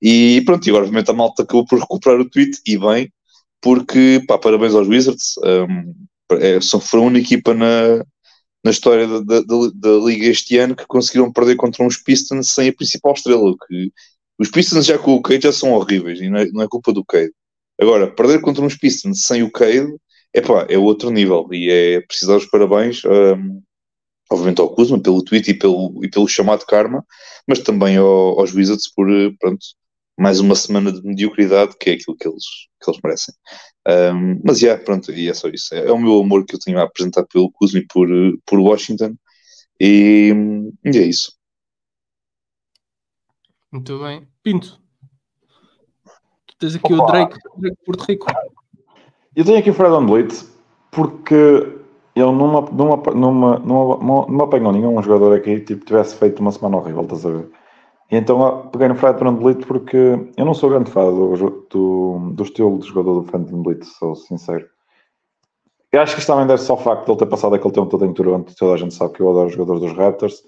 E pronto, e agora obviamente a malta acabou por recuperar o tweet, e bem, porque, pá, parabéns aos Wizards, um, é, só foram a única equipa na, na história da, da, da, Liga este ano que conseguiram perder contra uns Pistons sem a principal estrela, que os Pistons já com o Cade já são horríveis, e não é, não é culpa do Cade. Agora, perder contra uns Pistons sem o Cade epá, é outro nível e é preciso dar os parabéns, um, obviamente ao Kuzma pelo tweet e pelo, e pelo chamado karma, mas também ao, aos Wizards por, pronto, mais uma semana de mediocridade, que é aquilo que eles, que eles merecem. Um, mas, yeah, pronto, e é só isso. É, é, o meu amor que eu tenho a apresentar pelo Kuzma e por, por Washington, e, e é isso. Muito bem. Pinto, tens aqui Opa. o Drake, Drake Porto Rico. Eu tenho aqui o Fred Blitz porque ele numa, numa, numa, numa, não apanhou nenhum jogador aqui tipo, tivesse feito uma semana horrível, estás a ver? E então peguei no Fred Blitz porque eu não sou grande fã do, do, do estilo de jogador do Phantom Blitz, sou sincero. Eu acho que isto também deve ser ao facto de ele ter passado aquele tempo todo em Toronto, toda a gente sabe que eu adoro os jogadores dos Raptors,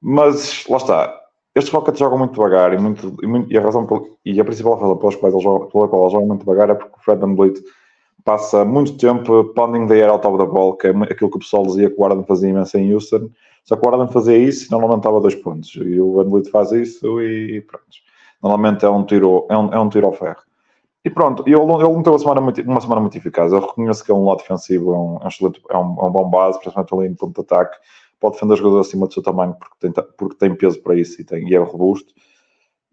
mas lá está, estes Rockets jogam muito devagar e, muito, e, muito, e a razão e a principal razão pelas quais eles jogam, pela qual eles jogam muito devagar é porque o Fred Vliet passa muito tempo pounding the air out of the ball, que é aquilo que o pessoal dizia que o Warden fazia imenso em Houston. Só que o Warden fazia isso e normalmente estava dois pontos. E o Van faz isso e pronto. Normalmente é um tiro, é um, é um tiro ao ferro. E pronto, ele, ele teve uma semana, muito, uma semana muito eficaz. Eu reconheço que é um lado defensivo, é um, é um, é é um bom base, principalmente ali no ponto de ataque. Pode defender os jogadores acima do seu tamanho porque tem, porque tem peso para isso e, tem, e é robusto.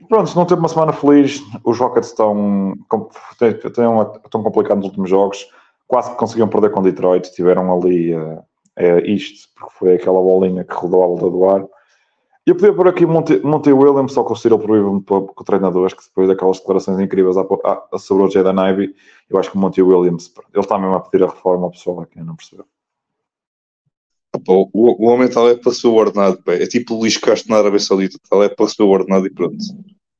Pronto, se não teve uma semana feliz, os Rockets estão, estão, estão complicados nos últimos jogos. Quase que conseguiam perder com Detroit, tiveram ali uh, uh, isto, porque foi aquela bolinha que rodou à volta do ar. Eu podia pôr aqui Monty, Monty Williams, só que o Cyril proíbe-me com o treinador, que depois daquelas declarações incríveis sobre o Jaden Ivy, eu acho que o Monty Williams, ele está mesmo a pedir a reforma ao pessoal aqui, não percebeu. O, o, homem está lá para ser o ordenado, pá. é tipo o Luís Castro na Arábia Saudita, está lá para ser o ordenado e pronto.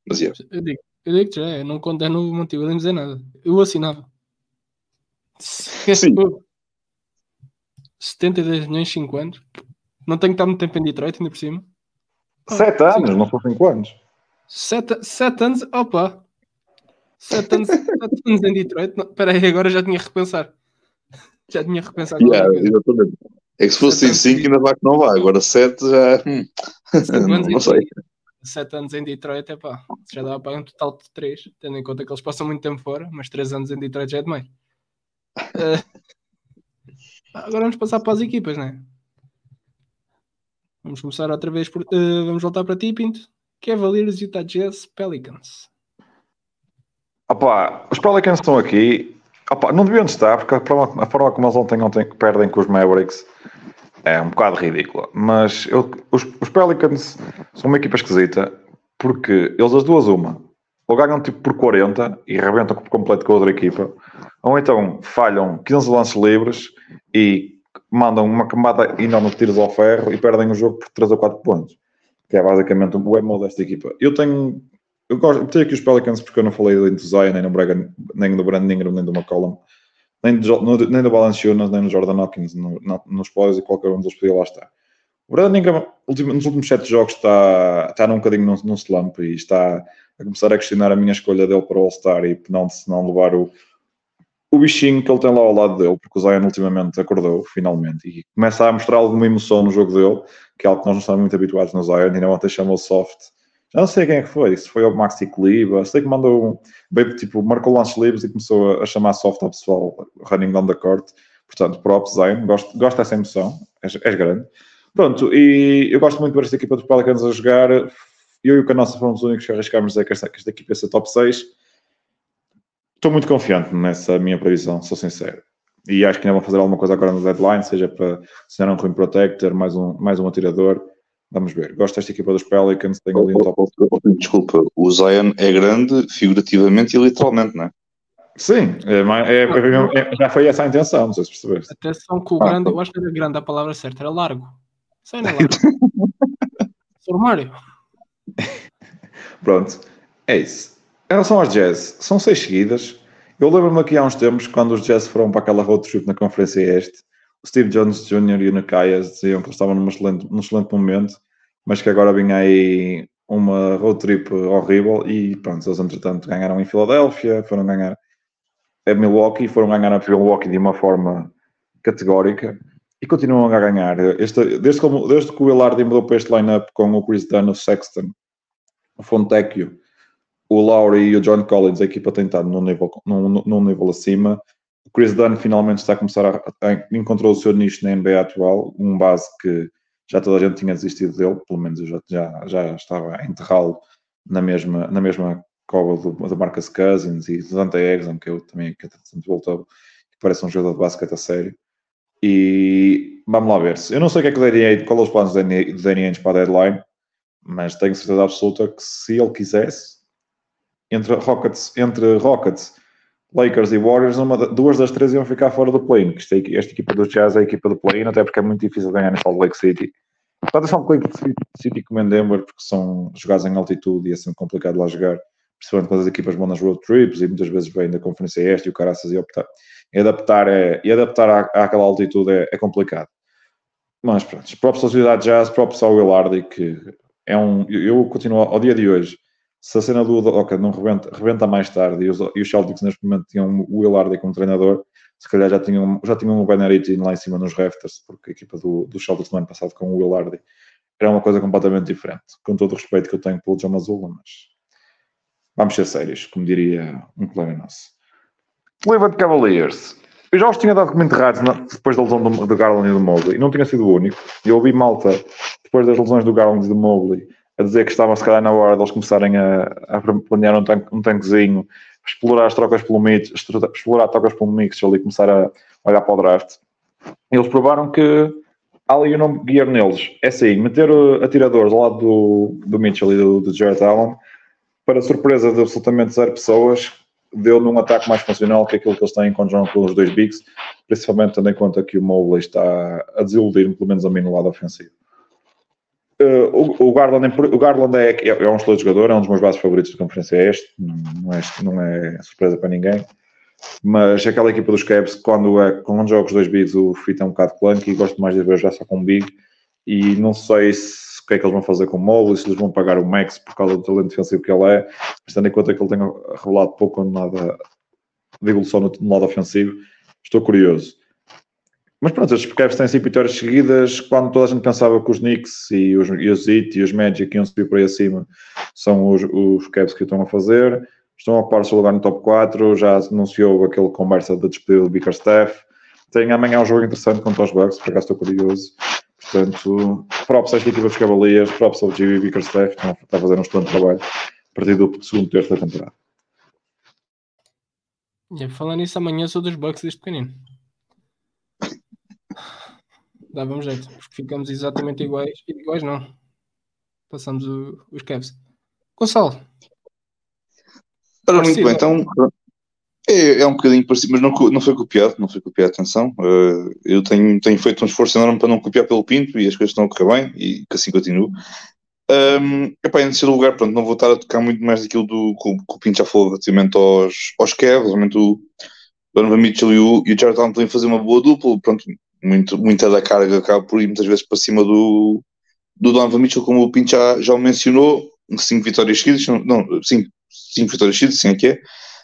Mas é. Eu digo, eu digo já, eu não condeno o Monte Williams dizer nada. Eu assinava. Sim. 72 milhões, 5 anos. Não tenho que estar muito tempo em Detroit, ainda por cima. 7 ah, anos, não são 5 anos. 7 anos, opa. 7 anos, <laughs> anos em Detroit. Espera aí, agora já tinha que repensar. Já tinha repensado. Yeah, exatamente. É que se fosse 5 ainda vai que não vai, agora 7 já. Hum. <laughs> não, não sei. 7 anos em Detroit, é pá, já dá para um total de 3, tendo em conta que eles passam muito tempo fora, mas 3 anos em Detroit já é demais. Uh, <laughs> agora vamos passar para as equipas, né? Vamos começar outra vez por. Uh, vamos voltar para ti, Pinto. Cavaliers, Utah Jazz, Pelicans. Opa, os Pelicans estão aqui. Opa, não deviam estar, porque a forma, a forma como eles ontem, ontem perdem com os Mavericks é um bocado ridícula. Mas eu, os, os, Pelicans são uma equipa esquisita porque eles as duas uma ou ganham tipo por 40 e rebentam por completo com a outra equipa, ou então falham 15 lances livres e mandam uma camada enorme de tiros ao ferro e perdem o jogo por 3 ou 4 pontos. Que é basicamente o emo desta equipa. Eu tenho. Eu gosto, tenho aqui os Pelicans porque eu não falei do Zion, nem, Braga, nem do Brandon Ingram, nem do McCollum nem do, nem nem do Jordan Hawkins no, no, nos pós e qualquer um deles podia lá estar. O Brandon Ingram, nos últimos sete jogos, está, está num bocadinho num, num slump e está a começar a questionar a minha escolha dele para o All-Star e não, se não levar o, o bichinho que ele tem lá ao lado dele, porque o Zion ultimamente acordou, finalmente, e começa a mostrar alguma emoção no jogo dele, que é algo que nós não estamos muito habituados no Zion, não ontem chamou soft já não sei quem é que foi, se foi o Maxi Cliva, sei que mandou, veio, tipo, marcou lances livres e começou a, chamar soft ao pessoal running down the court. Portanto, props, Zion, gosto, gosto dessa emoção, és, és grande. Pronto, e eu gosto muito de ver esta equipa dos Pelicans a jogar. Eu e o Canossa fomos os únicos que arriscámos dizer que esta, que esta equipa ia ser top 6. Estou muito confiante nessa minha previsão, sou sincero. E acho que ainda vão fazer alguma coisa agora no deadline, seja para ser um Rim Protector, mais um, mais um atirador. Vamos ver. Gosto desta equipa dos Pelicans. Tem ali um top. Desculpa, o Zion é grande figurativamente e literalmente, não é? Sim, é, é, é, já foi essa a intenção, não sei se percebeste. Atenção que o grande, ah, eu acho que era grande a palavra certa, era largo. Sai na <laughs> largo. Sr. Mário. Pronto, é isso. Em relação aos Jazz, são seis seguidas. Eu lembro-me aqui há uns tempos, quando os Jazz foram para aquela road trip na Conferência Este, Steve Jones Jr. e o Nakayas diziam que eles estavam num excelente, num excelente momento, mas que agora vinha aí uma road trip horrível e pronto, eles entretanto ganharam em Filadélfia, foram ganhar a Milwaukee, foram ganhar a Milwaukee de uma forma categórica e continuam a ganhar. Este, desde, como, desde que o Willard mudou para este line-up com o Chris Dunn, o Sexton, o Fontecchio, o Lowry e o John Collins, a equipa tem estado num nível, num, num nível acima. O Chris Dunn finalmente está a começar a, a encontrou o seu nicho na NBA atual, um base que já toda a gente tinha desistido dele, pelo menos eu já, já, já estava a enterrá-lo na mesma, na mesma cova do, do Marcus Cousins e do Dante Exxon, que eu também que voltou, que parece um jogador de basquete a sério. E vamos lá ver se. Eu não sei o que é que o Danny qual é os planos do Danny Ainge para a deadline, mas tenho certeza absoluta que se ele quisesse, entre Rockets, entre Rockets Lakers e Warriors, uma, duas das três iam ficar fora do play-in. Esta, esta equipa dos Jazz é a equipa do play-in, até porque é muito difícil ganhar em Salt Lake City. Atenção com Lake City como em Denver, porque são jogados em altitude e é sempre complicado lá jogar, principalmente quando as equipas vão nas road trips e muitas vezes vêm da Conferência Este e o caraças e optar. E adaptar, é, e adaptar à, àquela altitude é, é complicado. Mas pronto, próprios à sociedade jazz, próprios ao Willardy, que é um. Eu continuo ao dia de hoje se a cena do Udoka não rebenta, rebenta mais tarde e os, e os Celtics neste momento tinham o Will como treinador, se calhar já tinham, já tinham o Benariti lá em cima nos rafters, porque a equipa do, do Celtics no ano passado com o Will era uma coisa completamente diferente. Com todo o respeito que eu tenho pelo John Mazula, mas vamos ser sérios, como diria um colega nosso. Cleveland Cavaliers. Eu já os tinha dado como enterrados depois da lesão do, do Garland e do Mobley, e não tinha sido o único. Eu ouvi malta, depois das lesões do Garland e do Mobley, a dizer que estava se calhar na hora de eles começarem a, a planear um, tanque, um tanquezinho, explorar as trocas pelo mix, explorar trocas pelo mix ali começar a olhar para o draft. Eles provaram que há ali o nome gear neles. É assim, meter atiradores ao lado do, do Mitchell e do, do Jared Allen, para surpresa de absolutamente zero pessoas, deu num ataque mais funcional que aquilo que eles têm em conjunto com os dois bigs, principalmente tendo em conta que o Mobley está a desiludir, pelo menos a mim, no lado ofensivo. Uh, o, o, Garland, o Garland é, é, é um excelente jogador, é um dos meus bases favoritos da Conferência Este, não é, não é surpresa para ninguém. Mas aquela equipa dos Cavs, quando, é, quando joga os dois bigs, o fit é um bocado clunky e gosto mais de ver já só com um big. E não sei se, o que é que eles vão fazer com o Mobley, se eles vão pagar o Max por causa do talento defensivo que ele é, mas tendo em conta que ele tem revelado pouco ou nada de evolução no, no lado ofensivo, estou curioso. Mas pronto, os Cavs têm cinco vitórias seguidas. Quando toda a gente pensava que os Knicks e os, e os Heat e os Magic iam subir por aí acima, são os, os Cavs que estão a fazer. Estão a ocupar o seu lugar no top 4. Já anunciou aquele conversa da despedida do Bickerstaff. Tem amanhã um jogo interessante contra os Bucks, por acaso estou curioso. Portanto, props esta equipa dos Cavaliers, props ao Jimmy Bickerstaff, que está a fazer um excelente trabalho a partir do segundo terço da temporada. E falando nisso, amanhã sou dos Bucks deste pequenino dava um jeito, porque ficamos exatamente iguais. Iguais não. Passamos o, os Cavs. Gonçalo. Ora, muito bem, então é, é um bocadinho parecido, mas não, não foi copiado, não foi copiado, atenção. Uh, eu tenho, tenho feito um esforço enorme para não copiar pelo Pinto e as coisas estão a correr bem e que assim continuo. Um, epá, em terceiro lugar, pronto, não vou estar a tocar muito mais daquilo do, que, o Pinto já falou relativamente aos, aos Cavs, realmente o Donovan Mitchell e o, e o Jared Allen podem fazer uma boa dupla, pronto, muito, muita da carga acaba por ir muitas vezes para cima do, do Donovan Mitchell, como o Pinto já, já o mencionou, cinco vitórias seguidas, não, cinco, cinco vitórias seguidas, sim, aqui é.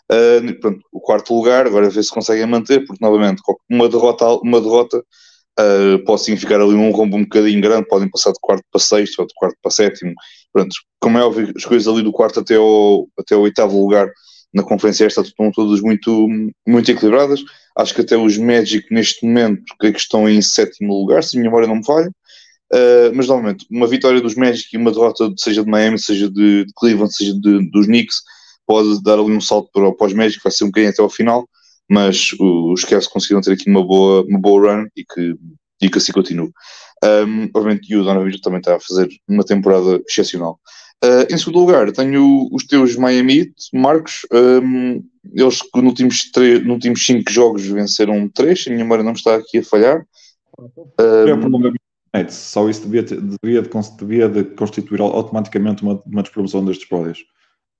Uh, pronto, o quarto lugar, agora ver se conseguem manter, porque novamente uma derrota, uma derrota uh, pode significar ali um rombo um bocadinho grande, podem passar de quarto para sexto ou de quarto para sétimo. Pronto, como é óbvio, as coisas ali do quarto até o, até oitavo lugar na conferência esta estão todas muito, muito equilibradas. Acho que até os Magic neste momento que estão em sétimo lugar, se a minha memória não me falha. Uh, mas novamente, uma vitória dos Magic e uma derrota, seja de Miami, seja de, de Cleveland, seja de, dos Knicks, pode dar ali um salto para, para os Magic, vai ser um bocadinho até ao final. Mas os Cavs conseguiram ter aqui uma boa, uma boa run e que, e que assim continua. Um, obviamente, o Donovan também está a fazer uma temporada excepcional. Uh, em segundo lugar, tenho os teus Miami Marcos. Um, eles nos últimos, três, nos últimos cinco jogos venceram três, a minha memória não está aqui a falhar. Um, Nets. Só isso devia, devia, de, devia de constituir automaticamente uma, uma despromoção destes pódios.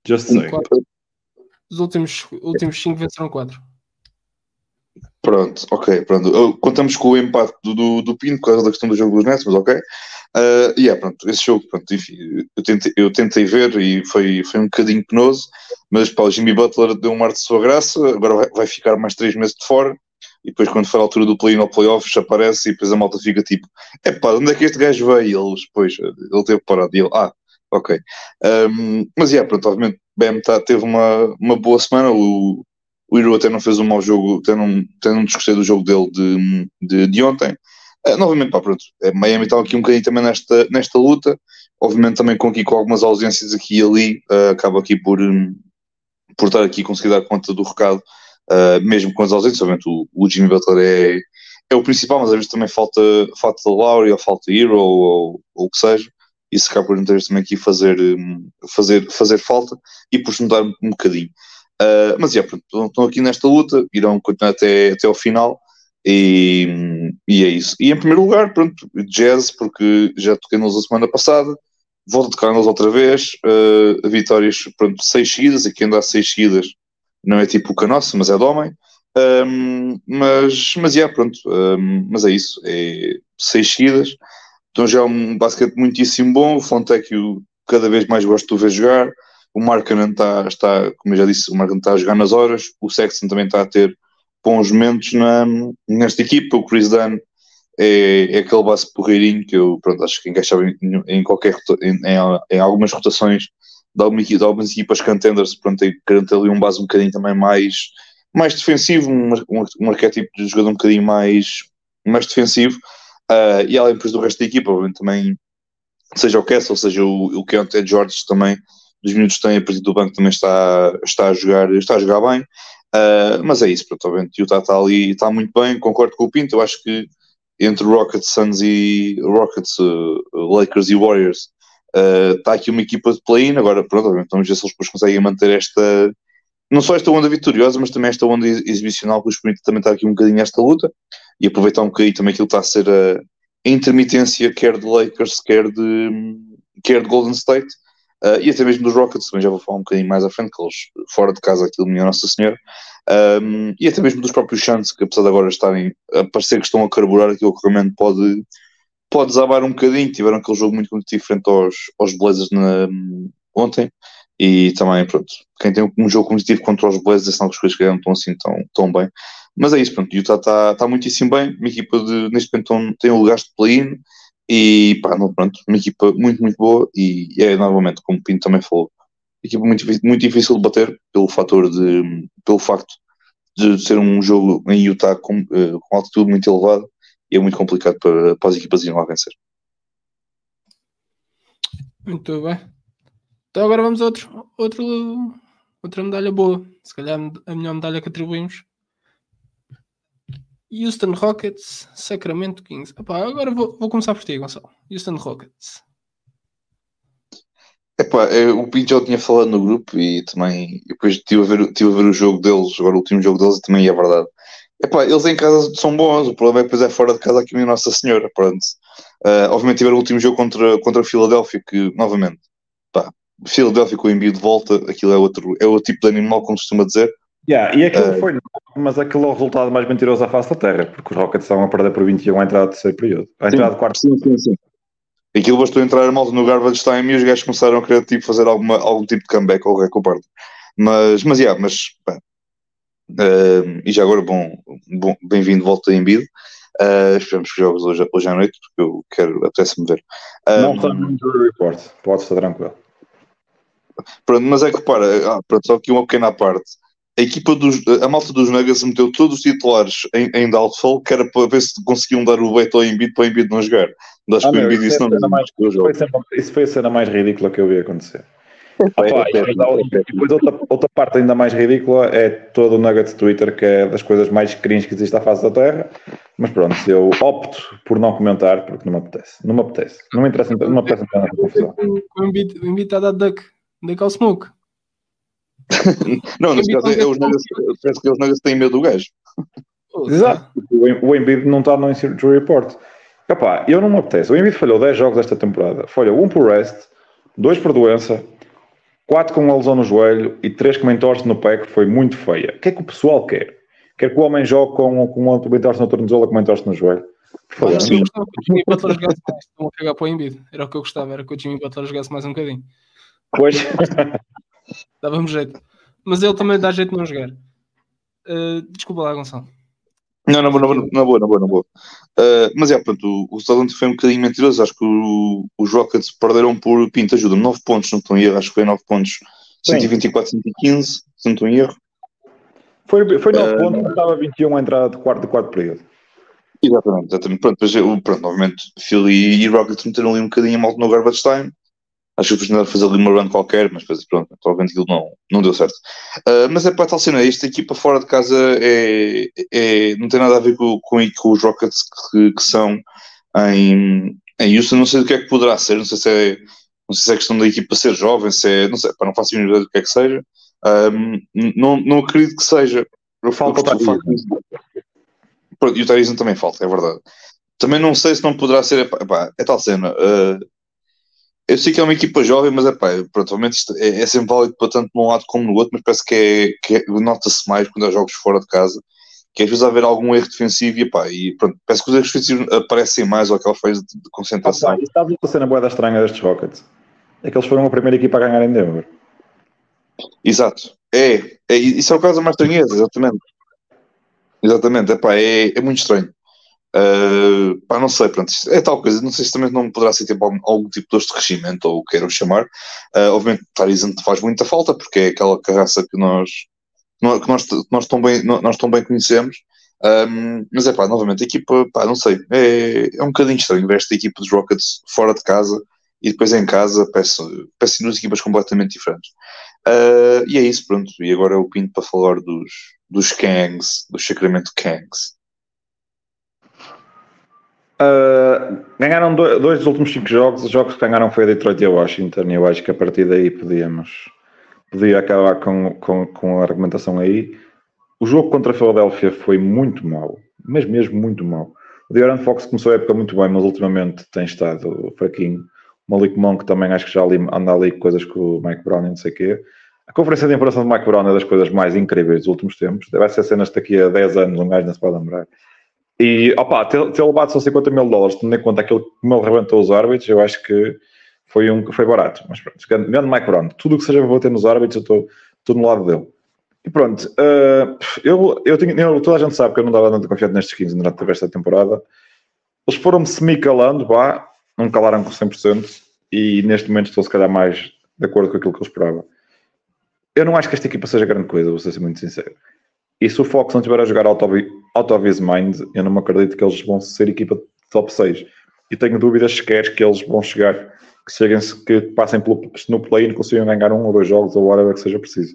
Just say. Os últimos, últimos cinco venceram quatro. Pronto, ok, pronto. Contamos com o empate do, do, do Pinto por causa da questão do jogo dos Nets, mas ok. Uh, e yeah, pronto, esse jogo, pronto, enfim, eu tentei, eu tentei ver e foi, foi um bocadinho penoso, mas pá, o Jimmy Butler deu um ar de sua graça, agora vai, vai ficar mais três meses de fora, e depois quando for a altura do play-in ou playoffs aparece e depois a malta fica tipo, é pá, onde é que este gajo veio? E eles, depois, ele teve parado e ele, ah, ok. Um, mas yeah, pronto, obviamente, BM tá, teve uma, uma boa semana, o, o Hero até não fez um mau jogo, até não, até não desgostei do jogo dele de, de, de ontem. Uh, novamente, pá, pronto, é, Miami está aqui um bocadinho também nesta, nesta luta, obviamente também com, aqui, com algumas ausências aqui e ali, uh, acaba aqui por, um, por estar aqui conseguir dar conta do recado, uh, mesmo com as ausências, obviamente o, o Jimmy Butler é, é o principal, mas às vezes também falta, falta Lowry ou falta Hero ou, ou, o que seja, isso acaba por muitas vezes também aqui fazer, hum, fazer, fazer falta e por se mudar um, bocadinho. Uh, mas é, pronto, estão aqui nesta luta, irão continuar até, até ao final e, e é isso. E em primeiro lugar, pronto, jazz, porque já toquei neles a semana passada, volto a tocar neles outra vez, uh, vitórias, pronto, seis seguidas, e quem dá seis seguidas não é tipo o nossa, mas é de homem. Um, mas, mas é, pronto, um, mas é isso, é seis seguidas. Então já é um basquete muitíssimo bom, o Fontec cada vez mais gosto de ver jogar o Markkanen está, está, como eu já disse, o Markkanen está a jogar nas horas, o Sexton também está a ter bons momentos na, nesta equipa, o Chris Dunn é, é aquele base porreirinho que eu pronto, acho que encaixava em, em qualquer em, em, em, algumas rotações de, alguma, de algumas equipas contenders, pronto, ter ali um base um bocadinho também mais, mais defensivo, um, um, um arquétipo de jogador um bocadinho mais, mais defensivo, uh, e além depois do resto da equipa, também seja o Kessel, seja o, o Keontae George também dos minutos que tem a partir do banco também está, está, a, jogar, está a jogar bem. Uh, mas é isso, o Utah está ali, está muito bem, concordo com o Pinto, eu acho que entre Rockets, Suns e Rockets, uh, Lakers e Warriors, está aqui uma equipa de play-in, agora pronto, vamos ver se eles depois conseguem manter esta, não só esta onda vitoriosa, mas também esta onda exibicional que os permite também estar aqui um bocadinho esta luta e aproveitar um bocadinho também aquilo que está a ser a intermitência quer de Lakers, quer de, quer de Golden State, Uh, e até mesmo dos Rockets, também já vou falar um bocadinho mais à frente, que eles fora de casa aquilo minha Nossa Senhora, um, e até mesmo dos próprios Suns, que apesar de agora estarem a parecer que estão a carburar, aquilo que realmente pode, pode desabar um bocadinho, tiveram aquele jogo muito, muito diferente aos, aos Blazers na, ontem, e também, pronto, quem tem um jogo competitivo contra os Blazers são as coisas que não estão assim tão, tão bem, mas é isso, pronto, Utah está tá muitíssimo bem, uma equipa de, neste momento tem um lugar de play-in, e pá, não, pronto, uma equipa muito, muito boa e é novamente, como o Pinto também falou, equipa muito, muito difícil de bater pelo fator de, pelo facto de ser um jogo em Utah com, uh, com altitude muito elevada e é muito complicado para, para as equipas irem lá vencer. Muito bem. Então agora vamos a outro, outro, outra medalha boa. Se calhar a melhor medalha que atribuímos Houston Rockets, Sacramento Kings. Epá, agora vou, vou, começar por ti, Gonçalo. Houston Rockets. Epá, eu, é, o Pinto já tinha falado no grupo e também depois estive a, ver, estive a ver o jogo deles, agora o último jogo deles e também é verdade. Epá, eles em casa são bons, o problema é que depois é fora de casa aqui minha Nossa Senhora, pronto. Uh, obviamente tiveram o último jogo contra, contra a Filadélfia, que novamente, pá, Filadélfia com o envio de volta, aquilo é outro, é outro tipo de animal, como costuma dizer. Yeah, e aquilo uh, foi, mas aquele é o resultado mais mentiroso à face da Terra, porque os Rockets estavam a perder por 21 à entrada do terceiro período. À entrada do quarto. Sim, sim, sim. Aquilo bastou entrar a malta no garbage time e os gajos começaram a querer tipo, fazer alguma, algum tipo de comeback ou recorde. Mas, mas, yeah, mas, uh, e já agora, bom, bom bem-vindo de volta em bid. Uh, esperamos que jogos hoje, hoje à noite, porque eu quero, apetece-me ver. Não está no report, pode estar tranquilo. Pronto, mas é que para, ah, pronto, só aqui uma pequena parte a equipa dos, a malta dos Nuggets meteu todos os titulares em, em doubtful, que era para ver se conseguiam dar o bait ao Embiid para o Embiid não jogar. Acho ah, que o Embiid isso não, não mais, foi sempre, Isso foi a cena mais ridícula que eu vi acontecer. E depois outra, outra parte ainda mais ridícula é todo o Nuggets Twitter, que é das coisas mais cringe que existe à face da Terra. Mas pronto, eu opto por não comentar porque não me apetece. Não me apetece. Não me interessa, não me apetece confusão. O Embiid está a dar duck, duck ao smoke. <laughs> não, nesse caso, é, os nuggets, parece que os Nuggets têm medo do gajo. Exato. O Embiid não está no Injury Report. Epá, eu não me apetece. O Embiid falhou 10 jogos esta temporada. Falhou um por rest, dois por doença, quatro com uma lesão no joelho e três com entorse no pé, que foi muito feia. O que é que o pessoal quer? Quer que o homem jogue com, com uma entorse no tornozelo com uma entorse no joelho? Olha, eu gostava que o Jimmy Butler jogasse mais. Estão a cagar para o Embiid. Era o que eu gostava, era que o Jimmy Butler jogasse mais um bocadinho. Pois. <laughs> Dava-me jeito. Mas ele também dá jeito de não jogar. Uh, desculpa lá, Gonçalo. Não, na boa, na boa, na boa, na boa. Uh, mas é, pronto, o, o foi um bocadinho mentiroso. Acho que o, os Rockets perderam por Pinto ajuda 9 pontos, não estou em erro. Acho que foi 9 pontos, 124, 115, se não estou em erro. Foi, foi 9 uh, pontos, estava 21 a entrada de quarto, de quarto período. Exatamente, exatamente. Pronto, mas pronto, novamente, Philly e Rockets meteram ali um bocadinho a malta no garbage time. Acho que depois não fazer ali uma run qualquer, mas depois, pronto, provavelmente aquilo não, não deu certo. Uh, mas é para tal cena, esta equipa fora de casa é, é, não tem nada a ver com, com, com os Rockets que, que, são em, em Houston. Não sei do que é que poderá ser, não sei se é, não sei se é questão da equipa ser jovem, se é, não sei, para não faço a ideia do que é que seja. Um, não, não acredito que seja. Eu falo que e o Tyson também falta, é verdade. Também não sei se não poderá ser. Epá, é tal cena. Uh, eu sei que é uma equipa jovem, mas epá, provavelmente isto é, é sempre válido para tanto num lado como no outro, mas parece que, é, que é, nota-se mais quando há jogos fora de casa, que às vezes haver algum erro defensivo e, epá, e pronto, parece que os erros defensivos aparecem mais ou aquela fase de, de concentração. Ah, isso está a ser na boeda estranha destes Rockets. É que eles foram a primeira equipa a ganhar em Denver. Exato. É, é isso é o caso da mais estranheza, exatamente. Exatamente, epá, é, é muito estranho. Uh, pá, não sei, pronto, é tal coisa, não sei se também não poderá ser tipo, algum, algum tipo de crescimento ou o que queiram chamar. Uh, obviamente, Tarizan faz muita falta porque é aquela carraça que nós, que nós, que nós, tão, bem, nós tão bem conhecemos. Um, mas é pá, novamente, a equipa, pá, não sei, é, é um bocadinho estranho ver esta equipa dos Rockets fora de casa e depois em casa peço, peço duas equipas completamente diferentes. Uh, e é isso, pronto. E agora o Pinto para falar dos, dos Kangs, do Sacramento Kangs. Uh, ganharam dois, dois, dos últimos cinco jogos. Os jogos que ganharam foi a Detroit e a Washington. E eu acho que a partir daí podíamos podia acabar com, com, com a argumentação aí. O jogo contra a Filadélfia foi muito mau, mas mesmo muito mau. O De'Aaron Fox começou a época muito bem, mas ultimamente tem estado fraquinho. O Malik Monk também acho que já ali, anda ali coisas com o Mike Brown e não sei o quê. A conferência de imprensa do Mike Brown é das coisas mais incríveis dos últimos tempos. Deve ser cenas daqui a 10 anos, um gajo não se pode lembrar. E, opa, ter, ter levado só 50 mil dólares, tendo em conta aquilo que me rebentou os árbitros, eu acho que foi, um, foi barato. Mas pronto, grande Mike Brown, tudo o que seja bater nos árbitros, eu estou, estou no lado dele. E pronto, uh, eu, eu, tenho, eu, toda a gente sabe que eu não estava tanto confiado nestes 15 durante esta temporada. Eles foram-me semi-calando, vá, não calaram com 100%, e neste momento estou se calhar mais de acordo com aquilo que eu esperava. Eu não acho que esta equipa seja grande coisa, vou ser muito sincero. E se o Fox não estiver a jogar out of, out of his mind, eu não acredito que eles vão ser equipa top 6. E tenho dúvidas sequer que eles vão chegar, que cheguem que passem pelo, no play e consigam ganhar um ou dois jogos ou whatever que seja preciso.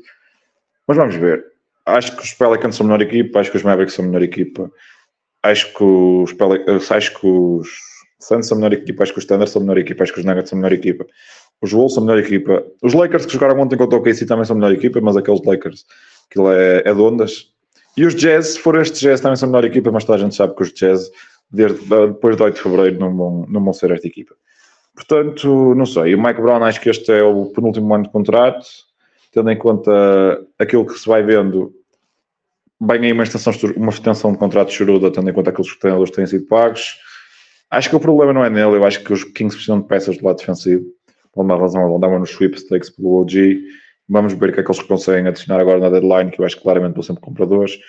Mas vamos ver. Acho que os Pelicans são a melhor equipa, acho que os Mavericks são a melhor equipa, acho que os, Pelicans, acho que os Suns são a melhor equipa, acho que os Thunder são a melhor equipa, acho que os Nuggets são a melhor equipa, os Wolves são a melhor equipa, os Lakers que jogaram ontem contra o KC também são a melhor equipa, mas aqueles Lakers, aquilo é, é de ondas, e os Jazz, se for estes Jazz, também são a melhor equipa, mas toda a gente sabe que os Jazz, desde, depois de 8 de fevereiro, não vão, não vão ser esta equipa. Portanto, não sei. O Mike Brown, acho que este é o penúltimo ano de contrato, tendo em conta aquilo que se vai vendo, bem aí uma extensão, uma extensão de contrato choruda, tendo em conta aqueles que treinadores têm sido pagos. Acho que o problema não é nele, eu acho que os Kings precisam de peças do lado defensivo. Por uma razão, eles andavam nos sweepstakes pelo OG Vamos ver o que é que eles conseguem adicionar agora na deadline, que eu acho que claramente vão sempre compradores.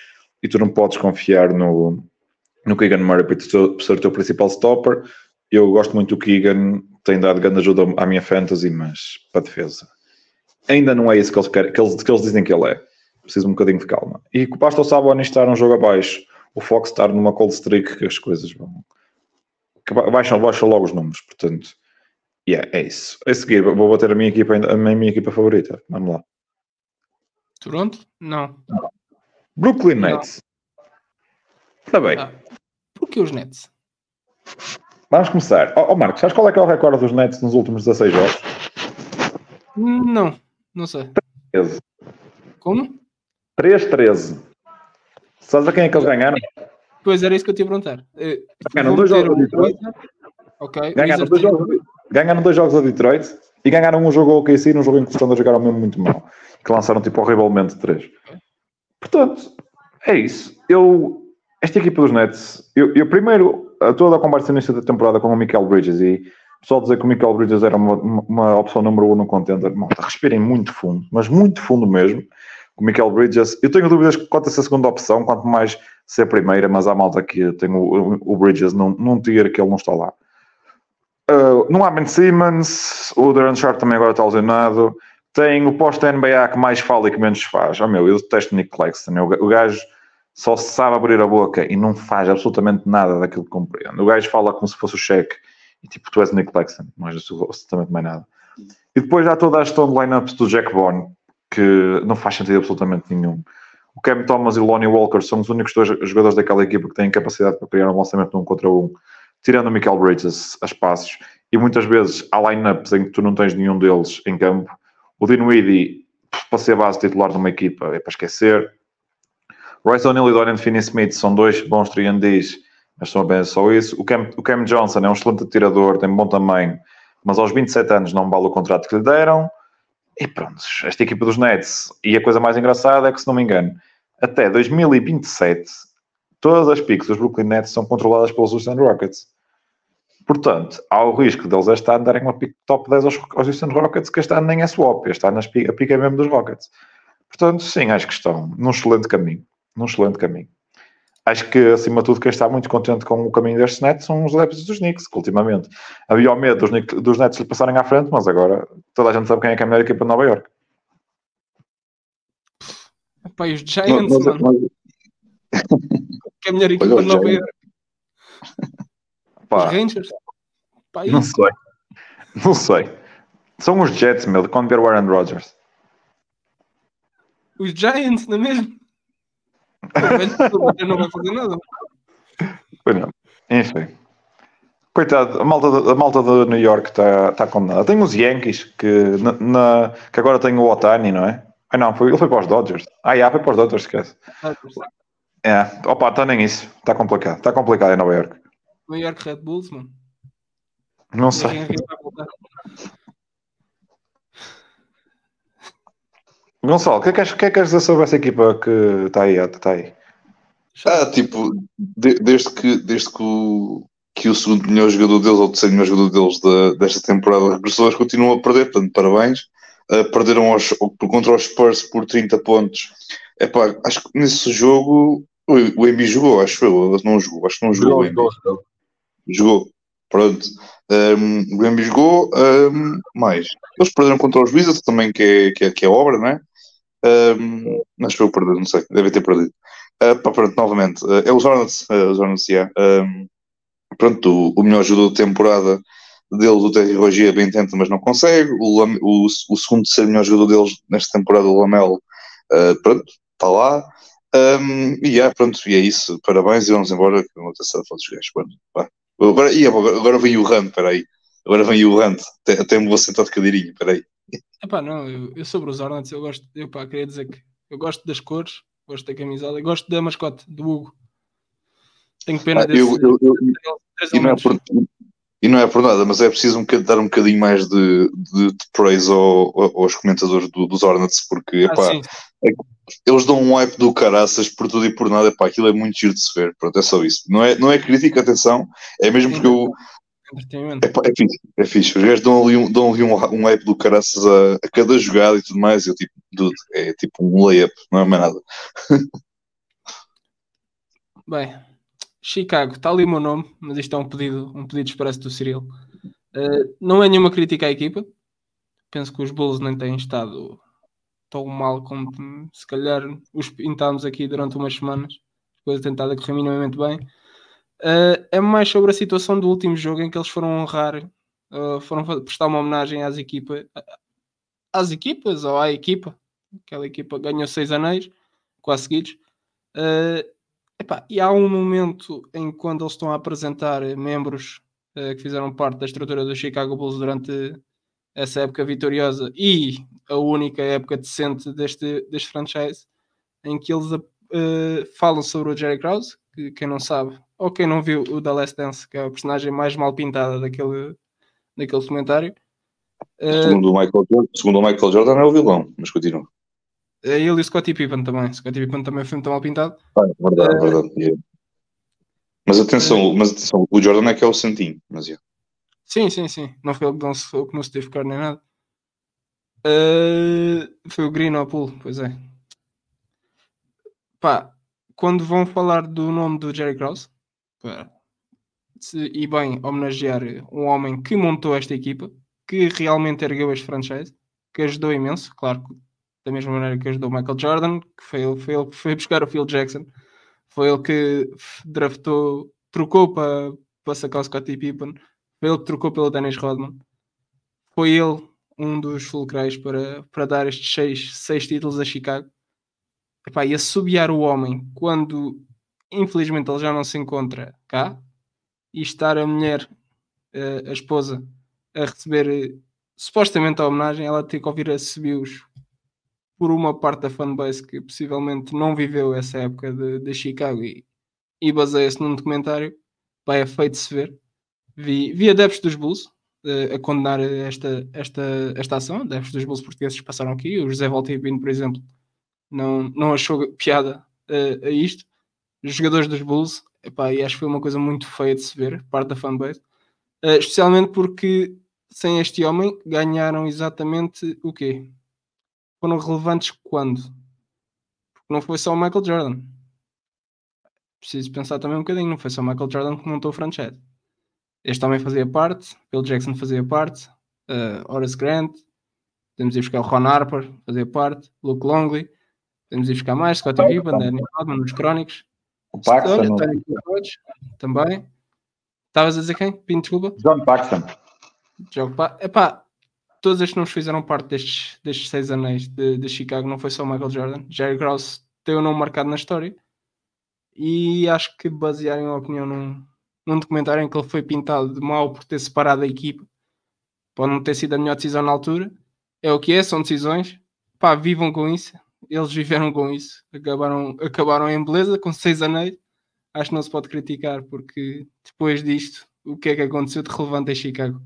E tu não podes confiar no, no Keegan Murray para ser o teu principal stopper. Eu gosto muito do Keegan, tem dado grande ajuda à minha fantasy, mas para defesa. Ainda não é isso que eles, querem, que eles, que eles dizem que ele é. Preciso um bocadinho de calma. E com o Sabonis estar um jogo abaixo, o Fox estar numa cold streak, que as coisas vão. Que baixam, baixam logo os números, portanto Yeah, é isso. A seguir, vou bater a minha equipa, a minha equipa favorita. Vamos lá. Toronto? Não. Brooklyn Nets. Está bem. Ah, por que os Nets? Vamos começar. Ó oh, oh, Marcos, sabes qual é que é o recorde dos Nets nos últimos 16 jogos? Não, não sei. 13. Como? 3-13. Sabes a quem é que eles ganharam? Pois era isso que eu te ia perguntar. Uh, ganharam dois jogos Detroit. Okay. Ganharam, dois jogos, ganharam dois jogos a Detroit e ganharam um jogo ao OKC e um jogo em que os Thunder jogaram mesmo muito mal. Que lançaram tipo horrivelmente três. Portanto, é isso. Eu, esta equipa dos Nets, eu, eu primeiro, toda a conversa nesta temporada com o Michael Bridges e pessoal dizer que o Michael Bridges era uma, uma opção número um no contender, malta, respirem muito fundo, mas muito fundo mesmo. O Michael Bridges, eu tenho dúvidas quanto a ser a segunda opção, quanto mais ser a primeira, mas há malta que tem o, o Bridges num, num tier que ele não está lá. Uh, não há Ben Simmons, o Darren Sharp também agora está lesionado. Tem o posto-NBA que mais fala e que menos faz. Oh meu, eu detesto Nick Claxton. O, gajo só sabe abrir a boca e não faz absolutamente nada daquilo que compreende. O gajo fala como se fosse o cheque e tipo, tu és Nick Claxton, não és absolutamente mais nada. E depois há toda a gestão de lineups do Jack Bond, que não faz sentido absolutamente nenhum. O Cam Thomas e o Lonnie Walker são os únicos dois jogadores daquela equipa que têm capacidade para criar um lançamento num contra um, tirando o Michael Bridges a espaços. E muitas vezes há lineups em que tu não tens nenhum deles em campo. O Dinwiddie, para ser base titular de uma equipa, é para esquecer. Royce O'Neill e Dorian Finney-Smith são dois bons 3 mas são apenas só isso. O Cam, o Cam Johnson é um excelente tirador, tem bom tamanho, mas aos 27 anos não vale o contrato que lhe deram. E pronto, esta equipa dos Nets. E a coisa mais engraçada é que, se não me engano, até 2027, todas as picks dos Brooklyn Nets são controladas pelos Houston Rockets. Portanto, há o risco deles este ano darem uma pick top 10 aos, aos Houston Rockets, que este ano nem é swap, este ano a pick é mesmo dos Rockets. Portanto, sim, acho que estão num excelente caminho. Num excelente caminho. Acho que, acima de tudo, quem está muito contente com o caminho destes Nets são os adeptos dos Knicks, que ultimamente havia o medo dos, dos Nets lhe passarem à frente, mas agora toda a gente sabe quem é que é a melhor equipa de Nova York. Epá, os Giants, mano. Que é a melhor equipa de Nova York. Os Rangers. Pá, não sei. Não sei. São os Jets, meu, quando ver o Aaron Rodgers. Os Giants, não é mesmo? não vai fazer nada. Pois não. Enfim. Coitado, a malta, de, a malta de New York está tá condenada. Tem os Yankees que, na, na, que agora tem o Otani, não é? Ah, não, foi, ele foi para os Dodgers. Ah, já, foi para os Dodgers, esquece. É, opa, está nem isso. Está complicado. Está complicado em Nova York. New York Red Bulls, mano. Não sei. Gonçalo, o que, é que, que, é que queres dizer sobre essa equipa que está aí? Está aí? Ah, tipo, de, desde que, desde que o, que o segundo melhor jogador deles, ou o terceiro melhor jogador deles da, desta temporada regressou, eles continuam a perder, portanto, parabéns. Uh, perderam aos, contra os Spurs por 30 pontos. Epá, acho que nesse jogo o, o Embi jogou, acho eu, não jogou, acho que não jogou. Jogou, jogou. Pronto. Um, o Embi jogou, um, mais. Eles perderam contra os Wizards também, que é, que é, que é obra, não é? Um, acho que foi perder, não sei, deve ter perdido. Uh, pá, pronto, novamente, uh, é os Hornets, uh, os Hornets, yeah. um, pronto, o, o, melhor jogador de temporada deles, o Terry Rogier, bem tenta, mas não consegue. O, o, o segundo, terceiro melhor jogador deles nesta temporada, o Lamelo, uh, pronto, está lá. Um, e yeah, pronto, e é isso. Parabéns e vamos embora, que não tem foto dos gajos. Bueno, agora, e agora, vem o Rand, peraí. Agora vem o Rand, até, até me vou sentar de cadeirinho, peraí. Epá, não, eu, eu sobre os Hornets, eu gosto, eu pá, queria dizer que eu gosto das cores, gosto da camisola, gosto da mascote, do Hugo. Tenho pena ah, desse. Eu, eu, eu, e, não é por, e não é por nada, mas é preciso um, dar um bocadinho mais de, de, de praise ao, aos comentadores do, dos Hornets, porque ah, epá, é, eles dão um hype do caraças por tudo e por nada, epá, aquilo é muito giro de se ver. Pronto, é só isso. Não é, não é crítica, atenção, é mesmo porque eu. É, fixe, é fixe. Os gajos dão ali um, dão ali um, um hype do caraças a, a, cada jogada e tudo mais. E eu tipo, dude, é tipo um layup, não é mais nada. <laughs> Bem, Chicago, está ali o meu nome, mas isto é um pedido, um pedido expresso do Cyril. Uh, não é nenhuma crítica à equipa. Penso que os Bulls nem têm estado tão mal como se calhar os pintámos aqui durante umas semanas. Coisa tem estado a correr minimamente bem. Uh, é mais sobre a situação do último jogo em que eles foram honrar, uh, foram prestar uma homenagem às equipas, às equipas ou à equipa. Aquela equipa ganhou seis anéis, quase seguidos. Uh, epá, e há um momento em que quando eles estão a apresentar membros que fizeram parte da estrutura do Chicago Bulls durante essa época vitoriosa e a única época decente deste, deste franchise, em que eles falam sobre o Jerry Krause, que quem não sabe, ou quem não viu o The Last Dance, que é a personagem mais mal pintada daquele, daquele documentário. Segundo, o Michael, segundo o Michael Jordan é o vilão, mas continua. É ele e o Scottie Pippen também. Scottie Pippen também foi muito mal pintado. Ah, é verdade, é verdade. Mas atenção, mas atenção, o Jordan é que é o santinho, mas é. Sim, sim, sim. Não foi ele que não se, que não se teve ficar nem nada. Uh, foi o Green ao pulo, pois é. Pá, quando vão falar do nome do Jerry Krause, pá, se, e bem homenagear um homem que montou esta equipa, que realmente ergueu este franchise, que ajudou imenso, claro, da mesma maneira que ajudou Michael Jordan, que foi ele, foi ele que foi buscar o Phil Jackson, foi ele que draftou, trocou para, para sacar o Scottie Pippen, foi ele que trocou pelo Dennis Rodman, foi ele um dos fulcrais para, para dar estes seis, seis títulos a Chicago. Epá, e assobiar o homem quando infelizmente ele já não se encontra cá e estar a mulher, a, a esposa, a receber supostamente a homenagem, ela ter que ouvir assobios por uma parte da fanbase que possivelmente não viveu essa época de, de Chicago e, e baseia-se num documentário, vai é feito se ver. Vi, vi adeptos dos Bulls uh, a condenar esta, esta, esta ação, adeptos dos Bulls portugueses passaram aqui. O José Valtipino, por exemplo, não, não achou piada uh, a isto. Os jogadores dos Bulls, epá, e acho que foi uma coisa muito feia de se ver, parte da fanbase, uh, especialmente porque sem este homem ganharam exatamente o quê? Foram relevantes quando? Porque não foi só o Michael Jordan. Preciso pensar também um bocadinho, não foi só o Michael Jordan que montou o franchise. Este homem fazia parte, Bill Jackson fazia parte, uh, Horace Grant, podemos ir buscar o Ron Harper, fazia parte, Luke Longley, podemos ir buscar mais, Scottie Pippen, Rodman, nos Crónicos. O Paxton. Olha, também. Estavas a dizer quem? Pinto, desculpa. John Paxton. John pa Epá, todos estes nomes fizeram parte destes, destes seis anéis de, de Chicago, não foi só o Michael Jordan. Jerry Krause tem o nome marcado na história e acho que basearem a opinião num, num documentário em que ele foi pintado de mal por ter separado a equipa, pode não ter sido a melhor decisão na altura. É o que é, são decisões. Pá, vivam com isso. Eles viveram com isso. Acabaram, acabaram em beleza, com seis anéis. Acho que não se pode criticar, porque depois disto, o que é que aconteceu de relevante em Chicago?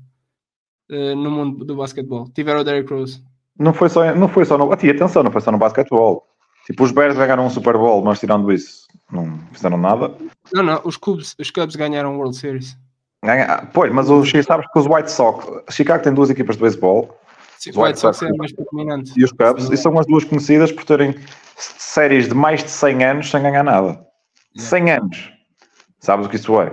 Uh, no mundo do basquetebol. Tiveram o Derrick Rose. Não foi só, não foi só no. Atenção, não foi só no basquetebol. Tipo, os Bears ganharam um Super Bowl, mas tirando isso, não fizeram nada. Não, não, os Cubs, os Cubs ganharam World Series. Ganha, pois, mas os, sabes que os White Sox, Chicago tem duas equipas de beisebol. Sim, os White, Sox, Sox é mais dominante. E os Cubs, e são as duas conhecidas por terem séries de mais de 100 anos sem ganhar nada. Yeah. 100 anos. Sabes o que isso é?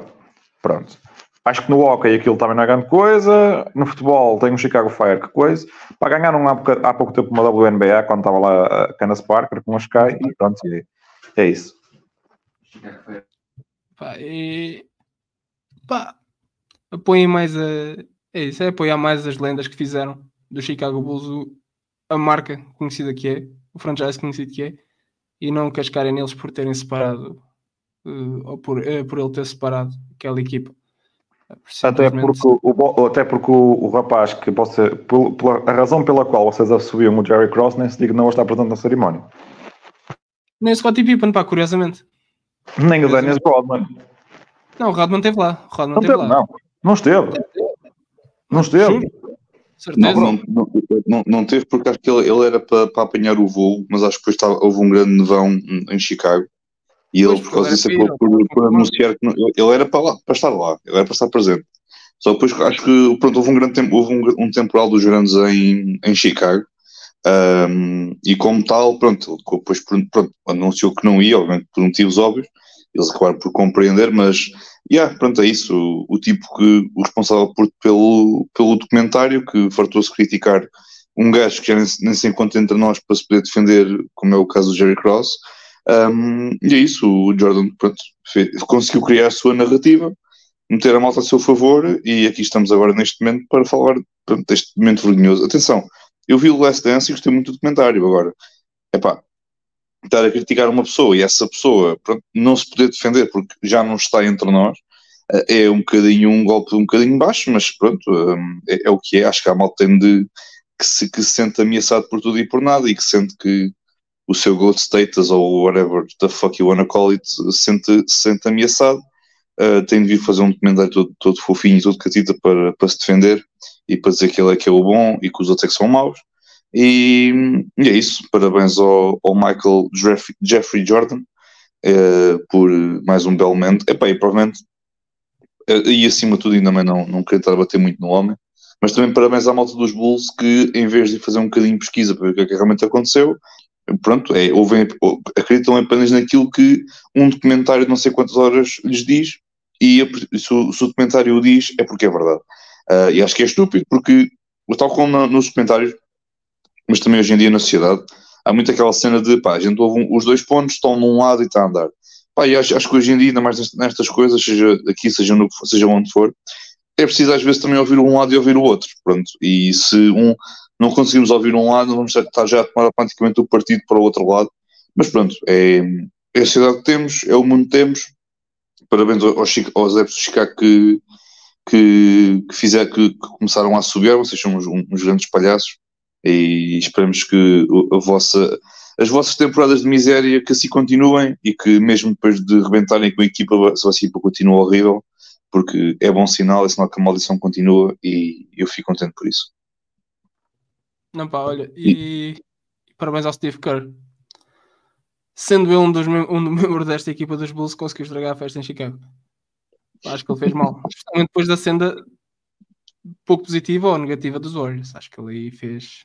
Pronto. Acho que no hockey aquilo também não é grande coisa. No futebol tem o Chicago Fire, que coisa. Para ganharam há, há pouco tempo uma WNBA, quando estava lá a Candace Parker com a Sky, e pronto, é, é isso. Pá, e... Pá, apoiem mais a. É isso, é apoiar mais as lendas que fizeram do Chicago Bulls a marca conhecida que é, o franchise conhecido que é, e não cascarem neles por terem separado, uh, ou por, uh, por ele ter separado aquela equipa. Até porque, o, até porque o, o rapaz que você, pela, a razão pela qual vocês assumiam o Jerry Cross nem se dignou a estar presente na cerimónia. Nem o Scottie Pippen, pá, curiosamente. Nem o Dennis Rodman. Não, o Rodman esteve lá. O Rodman não esteve lá. Não, não esteve. Não esteve. Certeza. Não, não, não, não, teve porque acho que ele, ele era para, para apanhar o voo, mas acho que depois estava, houve um grande nevão em Chicago e ele, por causa disso, acabou por, por anunciar que não, ele era para, lá, para estar lá, ele era para estar presente. Só depois acho que pronto, houve um grande tempo, houve um, um temporal dos grandes em, em Chicago. Um, e como tal, pronto, depois pronto, anunciou que não ia, obviamente por motivos óbvios, eles acabaram por compreender, mas yeah, pronto, é isso. O, o tipo que o responsável por, pelo, pelo documentário que fartou-se criticar um gajo que já nem, nem se encontra entre nós para se poder defender, como é o caso do Jerry Cross, um, e é isso, o Jordan pronto, fez, conseguiu criar a sua narrativa, meter a malta a seu favor, e aqui estamos agora neste momento para falar pronto, deste momento vergonhoso. Atenção, eu vi o Last Dance e gostei muito do documentário. Agora, é pá, estar a criticar uma pessoa e essa pessoa pronto, não se poder defender porque já não está entre nós eh, é um bocadinho um golpe um bocadinho baixo, mas pronto, é, é o que é. Acho que a malta tem de que se, que se sente ameaçado por tudo e por nada e que sente que o seu gold status ou whatever the fuck you wanna call it se sente, se sente ameaçado. Uh, tem de vir fazer um documentário todo, todo fofinho, todo catita para, para se defender e para dizer que ele é que é o bom e que os outros é que são maus. E, e é isso. Parabéns ao, ao Michael Jeffrey, Jeffrey Jordan uh, por mais um belo momento. E provavelmente, uh, e acima de tudo, ainda não, não queria estar a bater muito no homem, mas também parabéns à malta dos Bulls que, em vez de fazer um bocadinho de pesquisa para ver o que é que realmente aconteceu, pronto, é, ouvem, acreditam apenas naquilo que um documentário de não sei quantas horas lhes diz, e se o, se o documentário o diz, é porque é verdade. Uh, e acho que é estúpido, porque, tal como na, nos documentários, mas também hoje em dia na sociedade, há muito aquela cena de, pá, a gente ouve um, os dois pontos, estão num lado e está a andar. Pá, e acho, acho que hoje em dia, ainda mais nestas coisas, seja aqui, seja, no, seja onde for, é preciso às vezes também ouvir um lado e ouvir o outro, pronto. E se um, não conseguimos ouvir um lado, vamos estar já a tomar praticamente o partido para o outro lado. Mas pronto, é, é a sociedade que temos, é o mundo que temos. Parabéns aos, aos adeptos de Chicago que, que, que, fizer, que, que começaram a subir, vocês são uns, uns, grandes palhaços e esperamos que a vossa, as vossas temporadas de miséria que assim continuem e que mesmo depois de rebentarem com a equipa, a equipa continua horrível, porque é bom sinal, é sinal que a maldição continua e eu fico contente por isso. Não pá, olha, e, e parabéns ao Steve Kerr. Sendo ele um dos, um dos membros desta equipa dos Bulls, conseguiu estragar a festa em Chicago. Acho que ele fez mal. <laughs> Justamente depois da senda pouco positiva ou negativa dos Warriors. Acho que ele aí fez.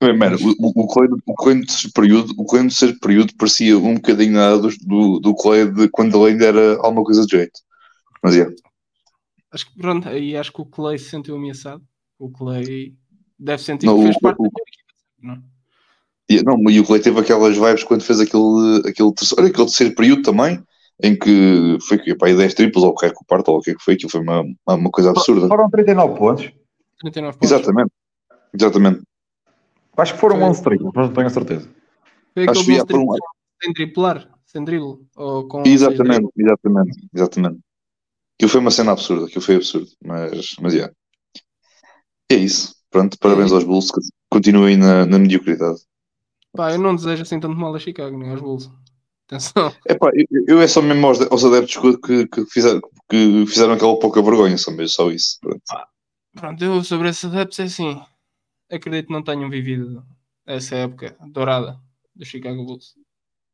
Mano, o, o, Clay, o Clay do período, o Clay terceiro período parecia um bocadinho nada do, do, do Clay de quando ele ainda era alguma coisa de jeito. Mas é. Acho que pronto, aí acho que o Clay se sentiu ameaçado. O Clay deve sentir não, que fez o, parte o, da equipa, não? E, não, e o Clay teve aquelas vibes quando fez aquele, aquele, terceiro, aquele terceiro período também, em que foi que para 10 triplos ou qualquer que parte ou o que é que foi, aquilo foi uma, uma coisa absurda. Foram 39 pontos. 39 pontos. Exatamente. Exatamente. Acho que foram foi. 11 triplos, mas não tenho a certeza. Foi Acho que foram... sem triplar, sem dribble. Ou com exatamente, exatamente, exatamente. Aquilo foi uma cena absurda, aquilo foi absurdo, mas, mas yeah. é isso. Pronto, parabéns é. aos Bulls que continuem na, na mediocridade. Pá, eu não desejo assim tanto mal a Chicago, nem aos Bulls. Atenção. É pá, eu, eu, é só mesmo aos, aos adeptos que, que, fizeram, que fizeram aquela pouca vergonha, só mesmo só isso. Pronto. pronto, eu sobre esses adeptos é assim. Acredito que não tenham vivido essa época dourada do Chicago Bulls.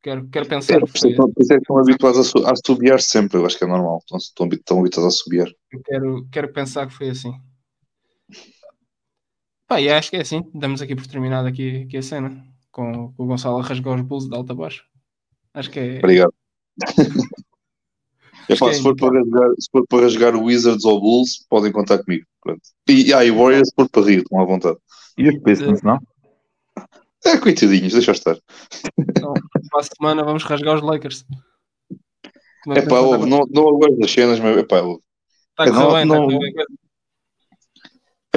Quero, quero pensar. É, por isso é que estão habituados a, a subiar sempre, eu acho que é normal. Estão, estão, estão habituados a subir. quero, quero pensar que foi assim. Pá, e acho que é assim. Damos aqui por terminado aqui, aqui a cena. Com, com o Gonçalo a rasgar os bulls de alta a baixo. Acho que é. Obrigado. <laughs> é, pá, se, for para rasgar, se for para rasgar o Wizards ou Bulls, podem contar comigo. Pronto. E, ah, e Warriors, se for para rir, estão à vontade. E os Pistons, não? É, coitadinhos, deixa estar. Então, para a semana vamos rasgar os Lakers. É pá, não, não aguardo das cenas, mas é pá, Está não, bem, não,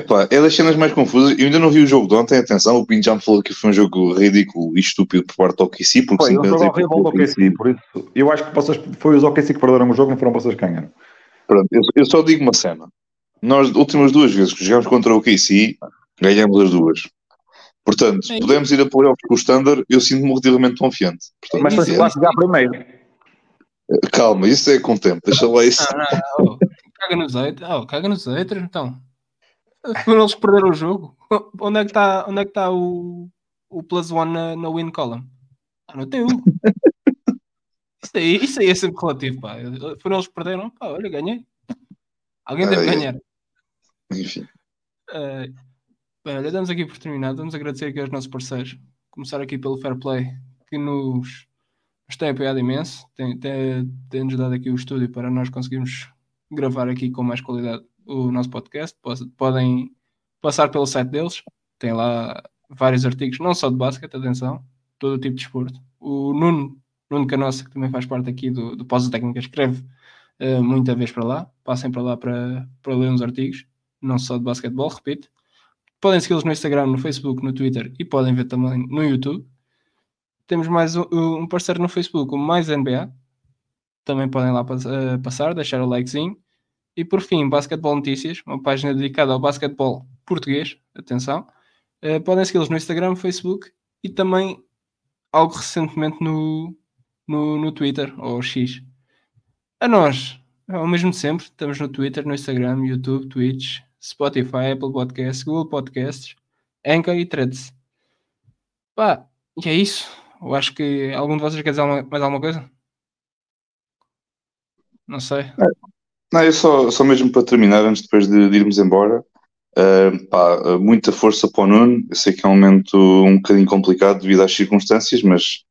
Epá, é das cenas mais confusas. Eu ainda não vi o jogo de ontem, atenção. O Pinto já me falou que foi um jogo ridículo e estúpido por parte do OKC. Porque foi um jogo horrível do OKC, por isso eu acho que vocês, foi os OKC que perderam o jogo, não foram vocês que ganharam. Pronto, eu, eu, só digo uma cena. Nós, últimas duas vezes que jogamos contra o OKC, ganhamos as duas. Portanto, é podemos ir a playoffs com o Standard, eu sinto-me relativamente confiante. Portanto, Mas tens lá chegar primeiro. Calma, isso é com tempo, deixa lá isso. Não, não, oh, caga nos haters, oh, caga nos haters, então. Foram eles que perderam o jogo. Onde é que está onde é que tá o, o plus one na, na win column? Ah, no teu. Isso aí, isso aí é sempre relativo, pá. Foram eles que perderam, pá, olha, ganhei. Alguém ah, deve é. ganhar. Enfim. Uh, Bem, olha, damos aqui por terminado. Vamos agradecer aqui aos nossos parceiros. Começar aqui pelo Fair Play, que nos, nos tem apoiado imenso. Tem-nos tem, tem dado aqui o estúdio para nós conseguirmos gravar aqui com mais qualidade o nosso podcast. Podem passar pelo site deles. Tem lá vários artigos, não só de basquete, atenção, todo o tipo de esporte. O Nuno, Nuno Canossa, que também faz parte aqui do, do Pausa Técnica, escreve uh, muita vez para lá. Passem para lá para, para ler uns artigos, não só de basquetebol, repito. Podem segui-los no Instagram, no Facebook, no Twitter e podem ver também no YouTube. Temos mais um, parceiro no Facebook, o Mais NBA. Também podem lá eh, passar, deixar o likezinho. E por fim, Basquetebol Notícias, uma página dedicada ao basquetebol português. Atenção. Uh, podem segui-los no Instagram, Facebook e também algo recentemente no, no, no Twitter, ou X. A nós, é o mesmo de sempre, estamos no Twitter, no Instagram, YouTube, Twitch, Spotify, Apple Podcasts, Google Podcasts, Anchor e Threads. Pá, e é isso. Eu acho que algum de vocês quer dizer mais alguma coisa? Não sei. É. Não, eu só, só mesmo para terminar, antes depois de, de irmos embora, uh, pá, muita força para o Nuno. Eu sei que é um momento um bocadinho complicado devido às circunstâncias, mas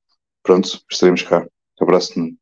pronto, estaremos cá. Abraço, Nuno.